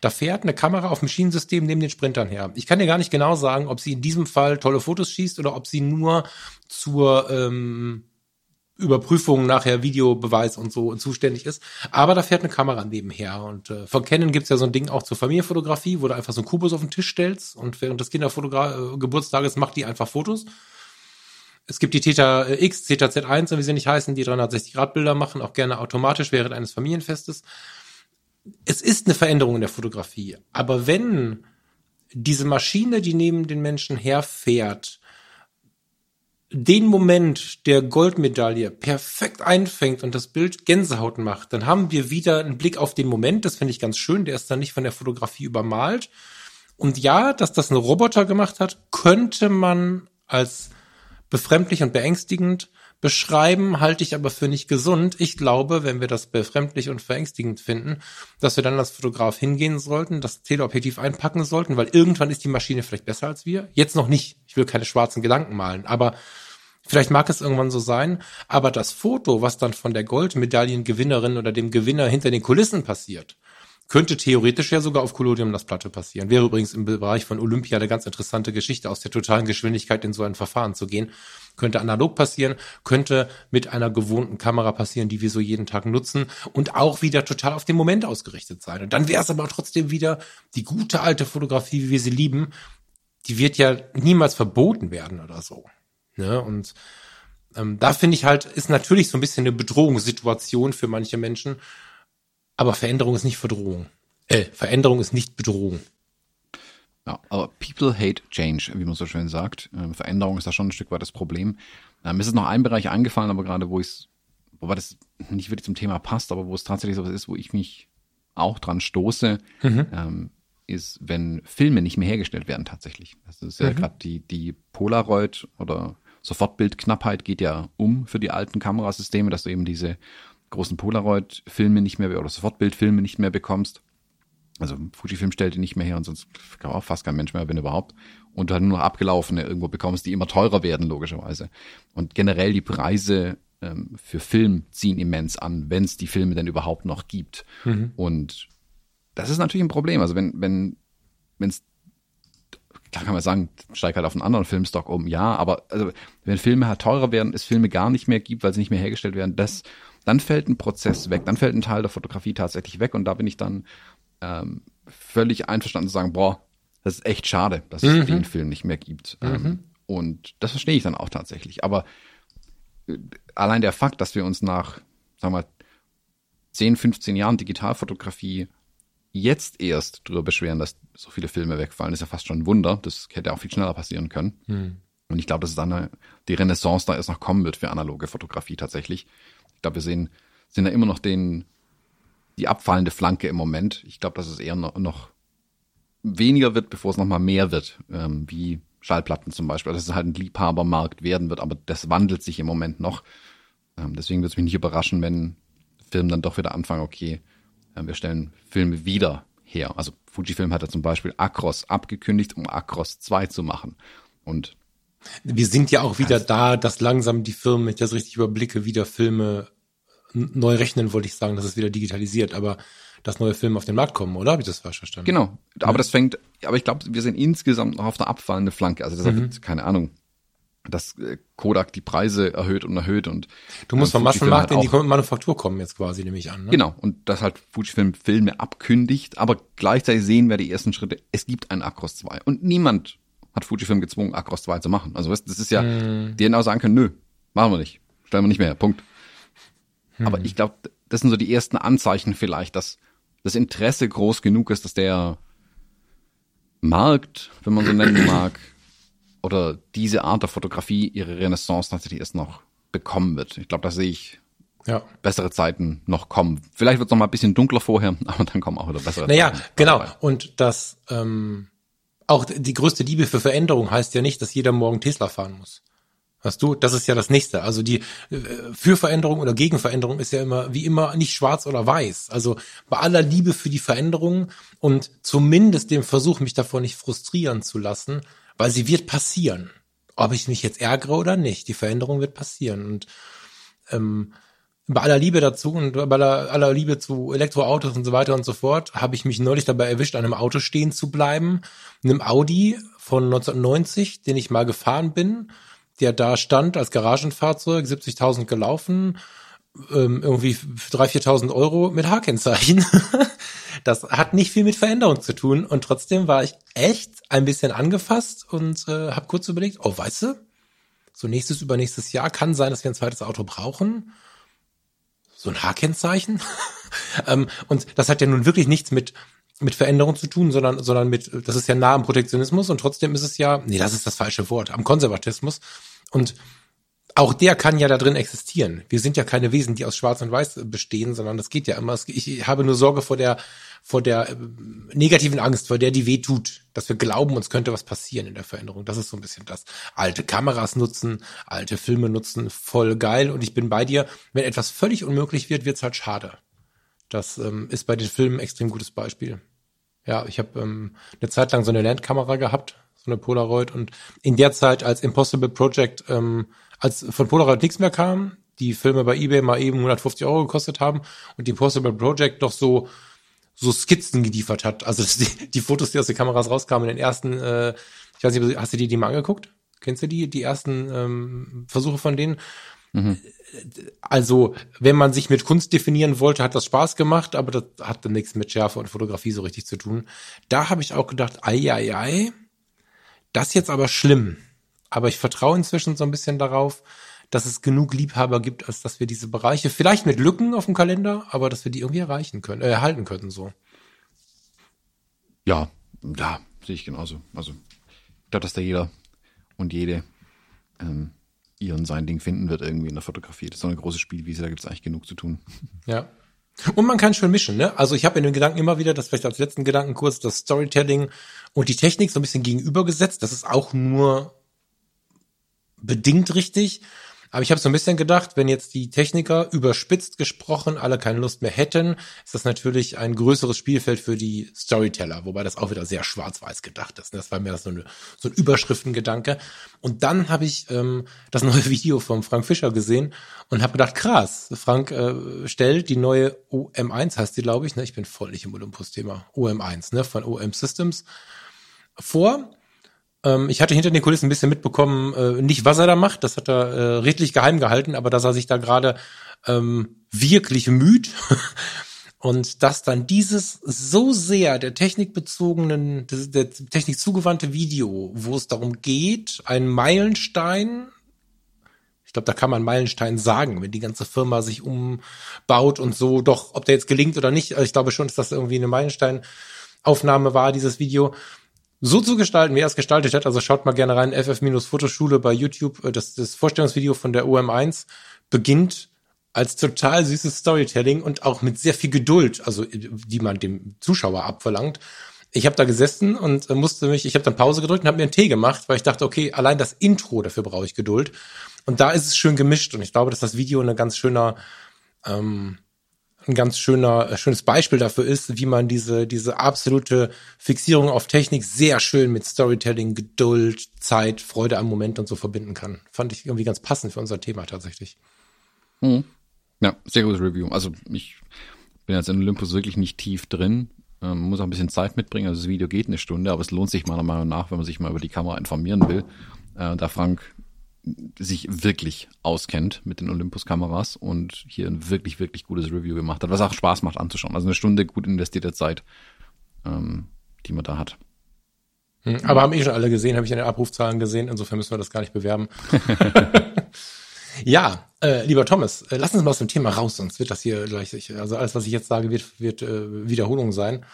Da fährt eine Kamera auf dem Schienensystem neben den Sprintern her. Ich kann dir gar nicht genau sagen, ob sie in diesem Fall tolle Fotos schießt oder ob sie nur zur ähm, Überprüfung nachher Videobeweis und so zuständig ist. Aber da fährt eine Kamera nebenher. Und äh, von Canon gibt's ja so ein Ding auch zur Familienfotografie, wo du einfach so einen Kubus auf den Tisch stellst und während des Kindergeburtstages macht die einfach Fotos. Es gibt die Theta X, Theta Z1, wie sie nicht heißen, die 360-Grad-Bilder machen, auch gerne automatisch während eines Familienfestes. Es ist eine Veränderung in der Fotografie. Aber wenn diese Maschine, die neben den Menschen herfährt, den Moment der Goldmedaille perfekt einfängt und das Bild Gänsehaut macht, dann haben wir wieder einen Blick auf den Moment. Das finde ich ganz schön. Der ist dann nicht von der Fotografie übermalt. Und ja, dass das ein Roboter gemacht hat, könnte man als befremdlich und beängstigend beschreiben, halte ich aber für nicht gesund. Ich glaube, wenn wir das befremdlich und verängstigend finden, dass wir dann als Fotograf hingehen sollten, das Teleobjektiv einpacken sollten, weil irgendwann ist die Maschine vielleicht besser als wir. Jetzt noch nicht. Ich will keine schwarzen Gedanken malen, aber Vielleicht mag es irgendwann so sein, aber das Foto, was dann von der Goldmedaillengewinnerin oder dem Gewinner hinter den Kulissen passiert, könnte theoretisch ja sogar auf Collodium das Platte passieren. Wäre übrigens im Bereich von Olympia eine ganz interessante Geschichte, aus der totalen Geschwindigkeit in so ein Verfahren zu gehen. Könnte analog passieren, könnte mit einer gewohnten Kamera passieren, die wir so jeden Tag nutzen und auch wieder total auf den Moment ausgerichtet sein. Und dann wäre es aber trotzdem wieder die gute alte Fotografie, wie wir sie lieben. Die wird ja niemals verboten werden oder so. Ne? Und ähm, da finde ich halt, ist natürlich so ein bisschen eine Bedrohungssituation für manche Menschen, aber Veränderung ist nicht Verdrohung. Äh, Veränderung ist nicht Bedrohung. Ja, aber people hate change, wie man so schön sagt. Ähm, Veränderung ist da schon ein Stück weit das Problem. Ähm, mir ist noch ein Bereich eingefallen, aber gerade wo ich wobei das nicht wirklich zum Thema passt, aber wo es tatsächlich so was ist, wo ich mich auch dran stoße, mhm. ähm, ist, wenn Filme nicht mehr hergestellt werden tatsächlich. Das ist ja mhm. gerade die, die Polaroid oder Sofortbildknappheit geht ja um für die alten Kamerasysteme, dass du eben diese großen Polaroid-Filme nicht mehr oder Sofortbildfilme nicht mehr bekommst. Also Fujifilm stellt die nicht mehr her und sonst kann auch fast kein Mensch mehr, wenn überhaupt. Und du halt nur noch abgelaufene irgendwo bekommst, die immer teurer werden, logischerweise. Und generell die Preise ähm, für Film ziehen immens an, wenn es die Filme denn überhaupt noch gibt. Mhm. Und das ist natürlich ein Problem. Also wenn, wenn, wenn es klar kann man sagen, steigt halt auf einen anderen Filmstock um, ja, aber also wenn Filme halt teurer werden, es Filme gar nicht mehr gibt, weil sie nicht mehr hergestellt werden, das dann fällt ein Prozess weg, dann fällt ein Teil der Fotografie tatsächlich weg und da bin ich dann ähm, völlig einverstanden zu sagen, boah, das ist echt schade, dass es mhm. den Film nicht mehr gibt. Ähm, mhm. Ähm, und das verstehe ich dann auch tatsächlich. Aber äh, allein der Fakt, dass wir uns nach, sagen wir mal, 10, 15 Jahren Digitalfotografie jetzt erst drüber beschweren, dass so viele Filme wegfallen, ist ja fast schon ein Wunder. Das hätte auch viel schneller passieren können. Mhm. Und ich glaube, dass es dann eine, die Renaissance da erst noch kommen wird für analoge Fotografie tatsächlich. Ich glaube, wir sehen, sind da immer noch den, die abfallende Flanke im Moment. Ich glaube, dass es eher noch, noch weniger wird, bevor es noch mal mehr wird, ähm, wie Schallplatten zum Beispiel. Dass es halt ein Liebhabermarkt werden wird, aber das wandelt sich im Moment noch. Ähm, deswegen würde es mich nicht überraschen, wenn Filme dann doch wieder anfangen, okay, äh, wir stellen Filme wieder her. Also Fujifilm hat ja zum Beispiel Acros abgekündigt, um Acros 2 zu machen. Und wir sind ja auch wieder da, dass langsam die Firmen, wenn ich das richtig überblicke, wieder Filme neu rechnen, wollte ich sagen, dass es wieder digitalisiert, aber dass neue Filme auf den Markt kommen, oder? Habe ich das falsch verstanden? Genau. Aber ja. das fängt, aber ich glaube, wir sind insgesamt noch auf einer abfallenden Flanke. Also das mhm. keine Ahnung, dass äh, Kodak die Preise erhöht und erhöht und du musst vom Massenmarkt halt in die Manufaktur kommen jetzt quasi nehme ich an. Ne? Genau und das halt Fujifilm Filme abkündigt, aber gleichzeitig sehen wir die ersten Schritte. Es gibt einen Acros 2 und niemand hat Fujifilm gezwungen Acros 2 zu machen. Also das ist ja, hm. die hätten auch sagen können, nö, machen wir nicht, stellen wir nicht mehr, Punkt. Hm. Aber ich glaube, das sind so die ersten Anzeichen vielleicht, dass das Interesse groß genug ist, dass der Markt, wenn man so nennen mag, oder diese Art der Fotografie ihre Renaissance tatsächlich erst noch bekommen wird. Ich glaube, da sehe ich ja. bessere Zeiten noch kommen. Vielleicht wird es noch mal ein bisschen dunkler vorher, aber dann kommen auch wieder bessere naja, Zeiten. Naja, genau. Und das ähm, auch die größte Liebe für Veränderung heißt ja nicht, dass jeder morgen Tesla fahren muss. Hast du? Das ist ja das nächste. Also die äh, für Veränderung oder gegen Veränderung ist ja immer wie immer nicht schwarz oder weiß. Also bei aller Liebe für die Veränderung und zumindest dem Versuch, mich davor nicht frustrieren zu lassen, weil sie wird passieren. Ob ich mich jetzt ärgere oder nicht, die Veränderung wird passieren. Und ähm, bei aller Liebe dazu und bei aller, aller Liebe zu Elektroautos und so weiter und so fort, habe ich mich neulich dabei erwischt, an einem Auto stehen zu bleiben, einem Audi von 1990, den ich mal gefahren bin, der da stand als Garagenfahrzeug, 70.000 gelaufen, ähm, irgendwie 3.000, 4.000 Euro mit H-Kennzeichen. das hat nicht viel mit Veränderung zu tun und trotzdem war ich echt ein bisschen angefasst und äh, habe kurz überlegt, oh, weißt du, so nächstes, übernächstes Jahr kann sein, dass wir ein zweites Auto brauchen. So ein H-Kennzeichen. ähm, und das hat ja nun wirklich nichts mit mit Veränderung zu tun, sondern, sondern mit, das ist ja nah am Protektionismus und trotzdem ist es ja, nee, das ist das falsche Wort, am Konservatismus. Und auch der kann ja da drin existieren. Wir sind ja keine Wesen, die aus Schwarz und Weiß bestehen, sondern das geht ja immer. Ich habe nur Sorge vor der, vor der äh, negativen Angst, vor der die weh tut, dass wir glauben, uns könnte was passieren in der Veränderung. Das ist so ein bisschen das. Alte Kameras nutzen, alte Filme nutzen, voll geil. Und ich bin bei dir, wenn etwas völlig unmöglich wird, wird's halt schade. Das ähm, ist bei den Filmen ein extrem gutes Beispiel. Ja, ich habe ähm, eine Zeit lang so eine Landkamera gehabt, so eine Polaroid. Und in der Zeit, als Impossible Project, ähm, als von Polaroid nichts mehr kam, die Filme bei eBay mal eben 150 Euro gekostet haben und die Impossible Project doch so so Skizzen geliefert hat. Also die, die Fotos, die aus den Kameras rauskamen in den ersten, äh, ich weiß nicht, hast du die, die mal angeguckt? Kennst du die, die ersten ähm, Versuche von denen? Mhm. Also, wenn man sich mit Kunst definieren wollte, hat das Spaß gemacht, aber das hatte nichts mit Schärfe und Fotografie so richtig zu tun. Da habe ich auch gedacht, ei, ei, ei, das jetzt aber schlimm. Aber ich vertraue inzwischen so ein bisschen darauf, dass es genug Liebhaber gibt, als dass wir diese Bereiche, vielleicht mit Lücken auf dem Kalender, aber dass wir die irgendwie erreichen können, äh, erhalten können, so. Ja, da sehe ich genauso. Also, ich glaube, dass da jeder und jede ähm, ihren sein Ding finden wird irgendwie in der Fotografie. Das ist so eine große Spielwiese, da gibt es eigentlich genug zu tun. Ja. Und man kann schön mischen, ne? Also ich habe in den Gedanken immer wieder, das vielleicht als letzten Gedanken kurz, das Storytelling und die Technik so ein bisschen gegenübergesetzt. Das ist auch nur bedingt richtig. Aber ich habe so ein bisschen gedacht, wenn jetzt die Techniker überspitzt gesprochen alle keine Lust mehr hätten, ist das natürlich ein größeres Spielfeld für die Storyteller, wobei das auch wieder sehr schwarz-weiß gedacht ist. Das war mir so, eine, so ein Überschriftengedanke. Und dann habe ich ähm, das neue Video von Frank Fischer gesehen und habe gedacht, krass, Frank äh, stellt die neue OM1, heißt die, glaube ich, ne? ich bin voll nicht im Olympus-Thema, OM1, ne, von OM Systems vor ähm, ich hatte hinter den Kulissen ein bisschen mitbekommen, äh, nicht was er da macht, das hat er äh, redlich geheim gehalten, aber dass er sich da gerade ähm, wirklich müht. Und dass dann dieses so sehr der technikbezogenen, der Technik zugewandte Video, wo es darum geht, ein Meilenstein, ich glaube, da kann man Meilenstein sagen, wenn die ganze Firma sich umbaut und so, doch, ob der jetzt gelingt oder nicht, ich glaube schon, dass das irgendwie eine Meilensteinaufnahme war, dieses Video so zu gestalten, wie er es gestaltet hat. Also schaut mal gerne rein, FF-Fotoschule bei YouTube. Äh, das, das Vorstellungsvideo von der OM1 beginnt als total süßes Storytelling und auch mit sehr viel Geduld, also die man dem Zuschauer abverlangt. Ich habe da gesessen und äh, musste mich, ich habe dann Pause gedrückt und habe mir einen Tee gemacht, weil ich dachte, okay, allein das Intro, dafür brauche ich Geduld. Und da ist es schön gemischt und ich glaube, dass das Video eine ganz schöner ähm, ein ganz schöner, äh, schönes Beispiel dafür ist, wie man diese, diese absolute Fixierung auf Technik sehr schön mit Storytelling, Geduld, Zeit, Freude am Moment und so verbinden kann. Fand ich irgendwie ganz passend für unser Thema tatsächlich. Mhm. Ja, sehr gutes Review. Also ich bin jetzt in Olympus wirklich nicht tief drin. Ähm, muss auch ein bisschen Zeit mitbringen. Also das Video geht eine Stunde, aber es lohnt sich meiner Meinung nach, wenn man sich mal über die Kamera informieren will. Äh, da Frank sich wirklich auskennt mit den Olympus-Kameras und hier ein wirklich, wirklich gutes Review gemacht hat, was auch Spaß macht anzuschauen. Also eine Stunde gut investierte Zeit, ähm, die man da hat. Hm, aber haben eh schon alle gesehen, habe ich in den Abrufzahlen gesehen, insofern müssen wir das gar nicht bewerben. ja, äh, lieber Thomas, äh, lass uns mal aus dem Thema raus, sonst wird das hier gleich, also alles, was ich jetzt sage, wird, wird äh, Wiederholung sein.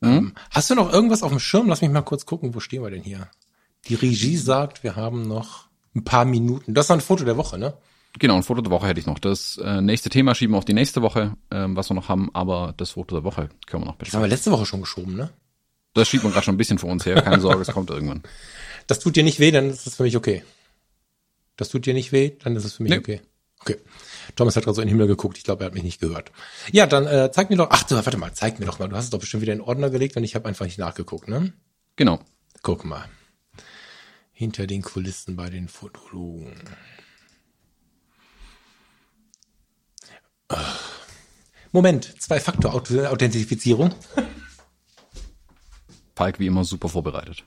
Mhm. Ähm, hast du noch irgendwas auf dem Schirm? Lass mich mal kurz gucken, wo stehen wir denn hier? Die Regie sagt, wir haben noch ein paar Minuten. Das war ein Foto der Woche, ne? Genau, ein Foto der Woche hätte ich noch. Das äh, nächste Thema schieben wir auf die nächste Woche, ähm, was wir noch haben, aber das Foto der Woche können wir noch besprechen. Das haben wir letzte Woche schon geschoben, ne? Das schiebt man gerade schon ein bisschen vor uns her. Keine Sorge, es kommt irgendwann. Das tut dir nicht weh, dann ist es für mich okay. Das tut dir nicht weh, dann ist es für mich nee. okay. Okay. Thomas hat gerade so in den Himmel geguckt. Ich glaube, er hat mich nicht gehört. Ja, dann äh, zeig mir doch. Ach, du, warte mal, zeig mir doch mal. Du hast es doch bestimmt wieder in Ordner gelegt und ich habe einfach nicht nachgeguckt, ne? Genau. Guck mal hinter den Kulissen bei den Fotologen. Moment, Zwei-Faktor-Authentifizierung. Falk wie immer super vorbereitet.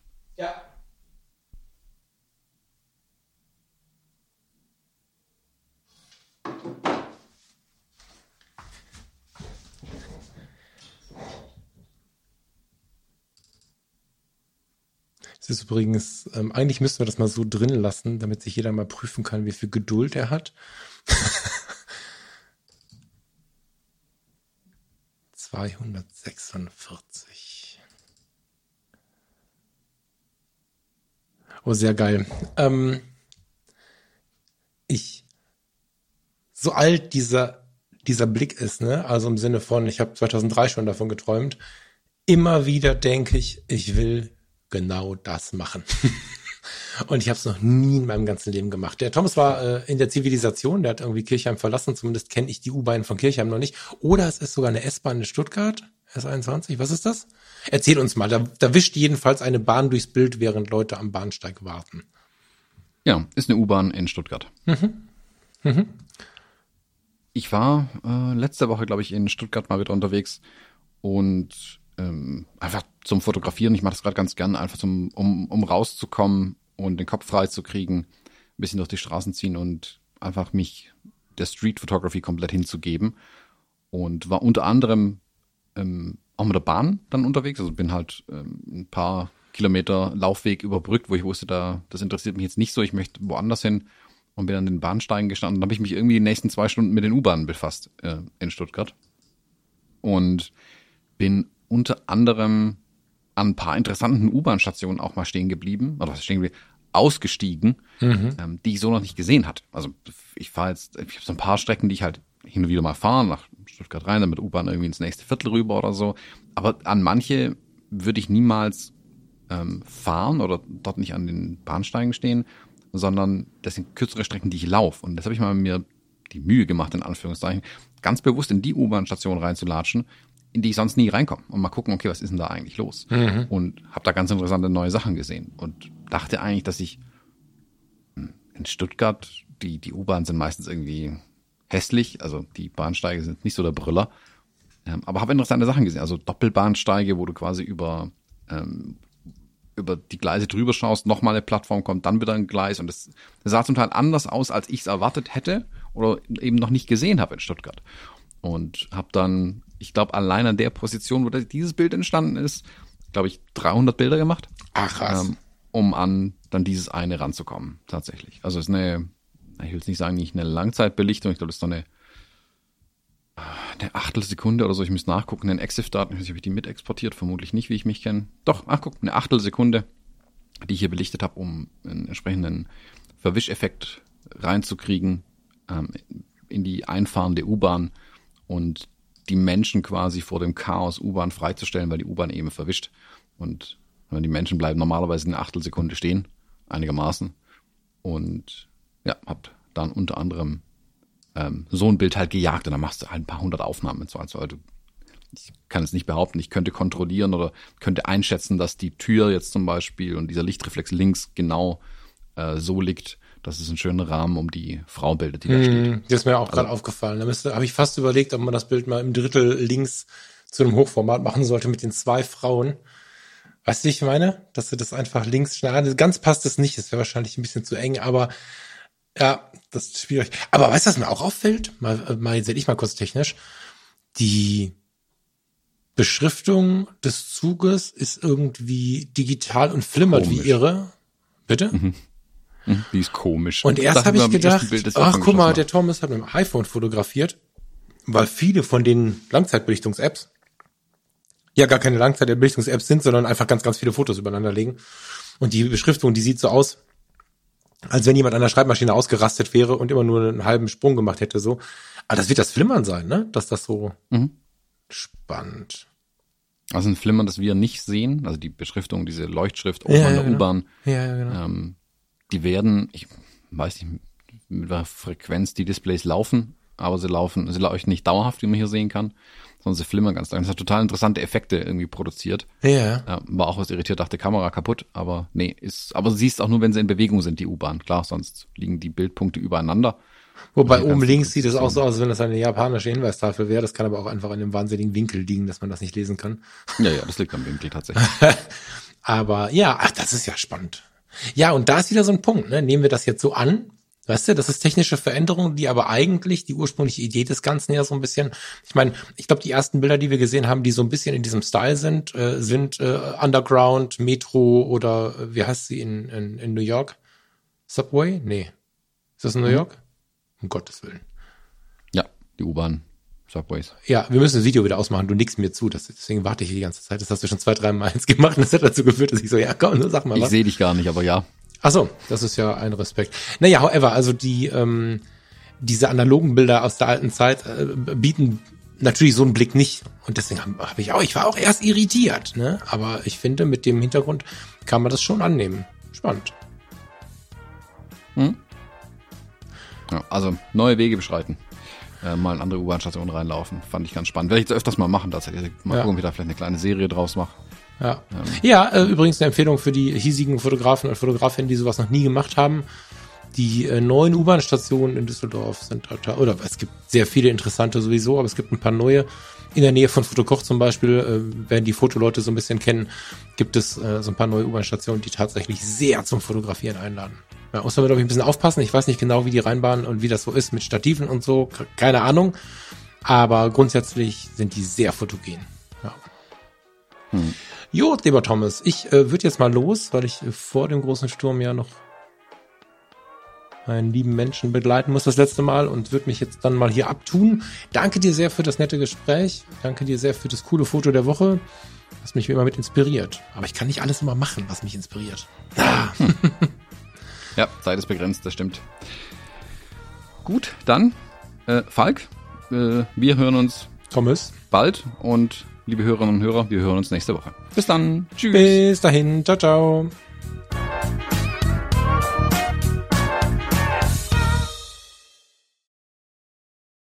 Ist übrigens, ähm, eigentlich müssten wir das mal so drin lassen, damit sich jeder mal prüfen kann, wie viel Geduld er hat. 246. Oh, sehr geil. Ähm, ich, so alt dieser, dieser Blick ist, ne? Also im Sinne von, ich habe 2003 schon davon geträumt. Immer wieder denke ich, ich will genau das machen. Und ich habe es noch nie in meinem ganzen Leben gemacht. Der Thomas war äh, in der Zivilisation, der hat irgendwie Kirchheim verlassen, zumindest kenne ich die U-Bahn von Kirchheim noch nicht. Oder es ist sogar eine S-Bahn in Stuttgart, S21, was ist das? Erzähl uns mal, da, da wischt jedenfalls eine Bahn durchs Bild, während Leute am Bahnsteig warten. Ja, ist eine U-Bahn in Stuttgart. Mhm. Mhm. Ich war äh, letzte Woche, glaube ich, in Stuttgart mal wieder unterwegs und ähm, einfach zum Fotografieren. Ich mache das gerade ganz gern, einfach zum, um, um rauszukommen und den Kopf frei zu kriegen, ein bisschen durch die Straßen ziehen und einfach mich der Street Photography komplett hinzugeben. Und war unter anderem ähm, auch mit der Bahn dann unterwegs. Also bin halt ähm, ein paar Kilometer Laufweg überbrückt, wo ich wusste, da das interessiert mich jetzt nicht so, ich möchte woanders hin und bin an den Bahnsteigen gestanden. Dann habe ich mich irgendwie die nächsten zwei Stunden mit den U-Bahnen befasst äh, in Stuttgart und bin unter anderem an ein paar interessanten U-Bahn-Stationen auch mal stehen geblieben, oder was stehen geblieben, ausgestiegen, mhm. ähm, die ich so noch nicht gesehen hatte. Also ich fahre jetzt, ich habe so ein paar Strecken, die ich halt hin und wieder mal fahre, nach Stuttgart rein, dann mit U-Bahn irgendwie ins nächste Viertel rüber oder so. Aber an manche würde ich niemals ähm, fahren oder dort nicht an den Bahnsteigen stehen, sondern das sind kürzere Strecken, die ich laufe. Und das habe ich mal mir die Mühe gemacht, in Anführungszeichen, ganz bewusst in die U-Bahn-Station reinzulatschen, in die ich sonst nie reinkomme. Und mal gucken, okay, was ist denn da eigentlich los? Mhm. Und habe da ganz interessante neue Sachen gesehen und dachte eigentlich, dass ich hm, in Stuttgart, die, die U-Bahn sind meistens irgendwie hässlich, also die Bahnsteige sind nicht so der Brüller, ähm, aber habe interessante Sachen gesehen, also Doppelbahnsteige, wo du quasi über ähm, über die Gleise drüber schaust, nochmal eine Plattform kommt, dann wieder ein Gleis. Und das, das sah zum Teil anders aus, als ich es erwartet hätte oder eben noch nicht gesehen habe in Stuttgart. Und habe dann ich glaube, allein an der Position, wo dieses Bild entstanden ist, glaube ich, 300 Bilder gemacht. Ach krass. Ähm, um an dann dieses eine ranzukommen, tatsächlich. Also es ist eine, ich will jetzt nicht sagen, nicht eine Langzeitbelichtung, ich glaube, das ist so eine, eine Achtelsekunde oder so, ich muss nachgucken, in Exif-Daten, ich weiß nicht, ob ich die mit exportiert, vermutlich nicht, wie ich mich kenne. Doch, ach guck, eine Achtelsekunde, die ich hier belichtet habe, um einen entsprechenden Verwischeffekt reinzukriegen ähm, in die einfahrende U-Bahn und die Menschen quasi vor dem Chaos U-Bahn freizustellen, weil die U-Bahn eben verwischt. Und die Menschen bleiben normalerweise eine Achtelsekunde stehen, einigermaßen. Und ja, hab dann unter anderem ähm, so ein Bild halt gejagt und dann machst du halt ein paar hundert Aufnahmen so. Also, also ich kann es nicht behaupten, ich könnte kontrollieren oder könnte einschätzen, dass die Tür jetzt zum Beispiel und dieser Lichtreflex links genau äh, so liegt, dass es einen schönen Rahmen um die Frau bildet, die da steht. Hm, das ist mir auch also, gerade aufgefallen. Da müsste, habe ich fast überlegt, ob man das Bild mal im Drittel links zu einem Hochformat machen sollte mit den zwei Frauen. Weißt du, wie ich meine? Dass du das einfach links schneiden. Ganz passt es nicht. Das wäre wahrscheinlich ein bisschen zu eng, aber ja, das ist schwierig. Aber weißt du, was mir auch auffällt? Mal, mal jetzt ich mal kurz technisch. Die Beschriftung des Zuges ist irgendwie digital und flimmert Komisch. wie irre. Bitte? Mhm. Mhm, die ist komisch. Und erst habe ich gedacht, Bild, ach guck mal, der Thomas hat mit dem iPhone fotografiert, weil viele von den Langzeitbelichtungs-Apps ja gar keine Langzeitbelichtungs-Apps sind, sondern einfach ganz, ganz viele Fotos übereinander legen. Und die Beschriftung, die sieht so aus, als wenn jemand an der Schreibmaschine ausgerastet wäre und immer nur einen halben Sprung gemacht hätte, so. Aber das wird das Flimmern sein, ne? Dass das so mhm. spannend. Also ein Flimmern, das wir nicht sehen, also die Beschriftung, diese Leuchtschrift oben ja, an der genau. U-Bahn, ja, ja, genau. ähm, die werden, ich weiß nicht, mit welcher Frequenz die Displays laufen, aber sie laufen, sie leuchten nicht dauerhaft, wie man hier sehen kann, sondern sie flimmern ganz lang. Das hat total interessante Effekte irgendwie produziert. Ja. ja war auch was irritiert, dachte Kamera kaputt, aber nee, ist, aber siehst auch nur, wenn sie in Bewegung sind, die U-Bahn. Klar, sonst liegen die Bildpunkte übereinander. Wobei oben links sieht es auch so aus, als wenn das eine japanische Hinweistafel wäre. Das kann aber auch einfach an dem wahnsinnigen Winkel liegen, dass man das nicht lesen kann. Ja, ja, das liegt am Winkel tatsächlich. aber ja, ach, das ist ja spannend. Ja, und da ist wieder so ein Punkt. Ne? Nehmen wir das jetzt so an, Weißt du, das ist technische Veränderung, die aber eigentlich die ursprüngliche Idee des Ganzen ja so ein bisschen, ich meine, ich glaube, die ersten Bilder, die wir gesehen haben, die so ein bisschen in diesem Style sind, äh, sind äh, Underground, Metro oder äh, wie heißt sie in, in, in New York? Subway? Nee. Ist das in New mhm. York? Um Gottes Willen. Ja, die U-Bahn. Subways. Ja, wir müssen das Video wieder ausmachen. Du nickst mir zu. Das, deswegen warte ich die ganze Zeit. Das hast du schon zwei, drei Mal gemacht und das hat dazu geführt, dass ich so, ja, komm, sag mal was. Ich sehe dich gar nicht, aber ja. Ach so, das ist ja ein Respekt. Naja, however, also die, ähm, diese analogen Bilder aus der alten Zeit äh, bieten natürlich so einen Blick nicht. Und deswegen habe hab ich auch, ich war auch erst irritiert, ne? Aber ich finde, mit dem Hintergrund kann man das schon annehmen. Spannend. Hm? Ja, also neue Wege beschreiten äh, mal in andere U-Bahn-Stationen reinlaufen. Fand ich ganz spannend. Werde ich öfters mal machen, tatsächlich. Mal ja. gucken, wie da vielleicht eine kleine Serie draus mache. Ja, ähm. ja äh, übrigens eine Empfehlung für die hiesigen Fotografen und Fotografinnen, die sowas noch nie gemacht haben. Die äh, neuen U-Bahn-Stationen in Düsseldorf sind, oder es gibt sehr viele interessante sowieso, aber es gibt ein paar neue. In der Nähe von Fotokoch zum Beispiel, äh, werden die Fotoleute so ein bisschen kennen, gibt es äh, so ein paar neue U-Bahn-Stationen, die tatsächlich sehr zum Fotografieren einladen. Ja, muss man, glaube ich, ein bisschen aufpassen. Ich weiß nicht genau, wie die Rheinbahn und wie das so ist mit Stativen und so. Keine Ahnung. Aber grundsätzlich sind die sehr fotogen. Ja. Hm. Jo, lieber Thomas, ich äh, würde jetzt mal los, weil ich äh, vor dem großen Sturm ja noch einen lieben Menschen begleiten muss das letzte Mal und würde mich jetzt dann mal hier abtun. Danke dir sehr für das nette Gespräch. Danke dir sehr für das coole Foto der Woche. Was mich wie immer mit inspiriert. Aber ich kann nicht alles immer machen, was mich inspiriert. Ah. Hm. Ja, Zeit ist begrenzt, das stimmt. Gut, dann, äh, Falk, äh, wir hören uns Thomas bald und liebe Hörerinnen und Hörer, wir hören uns nächste Woche. Bis dann. Tschüss. Bis dahin. Ciao, ciao.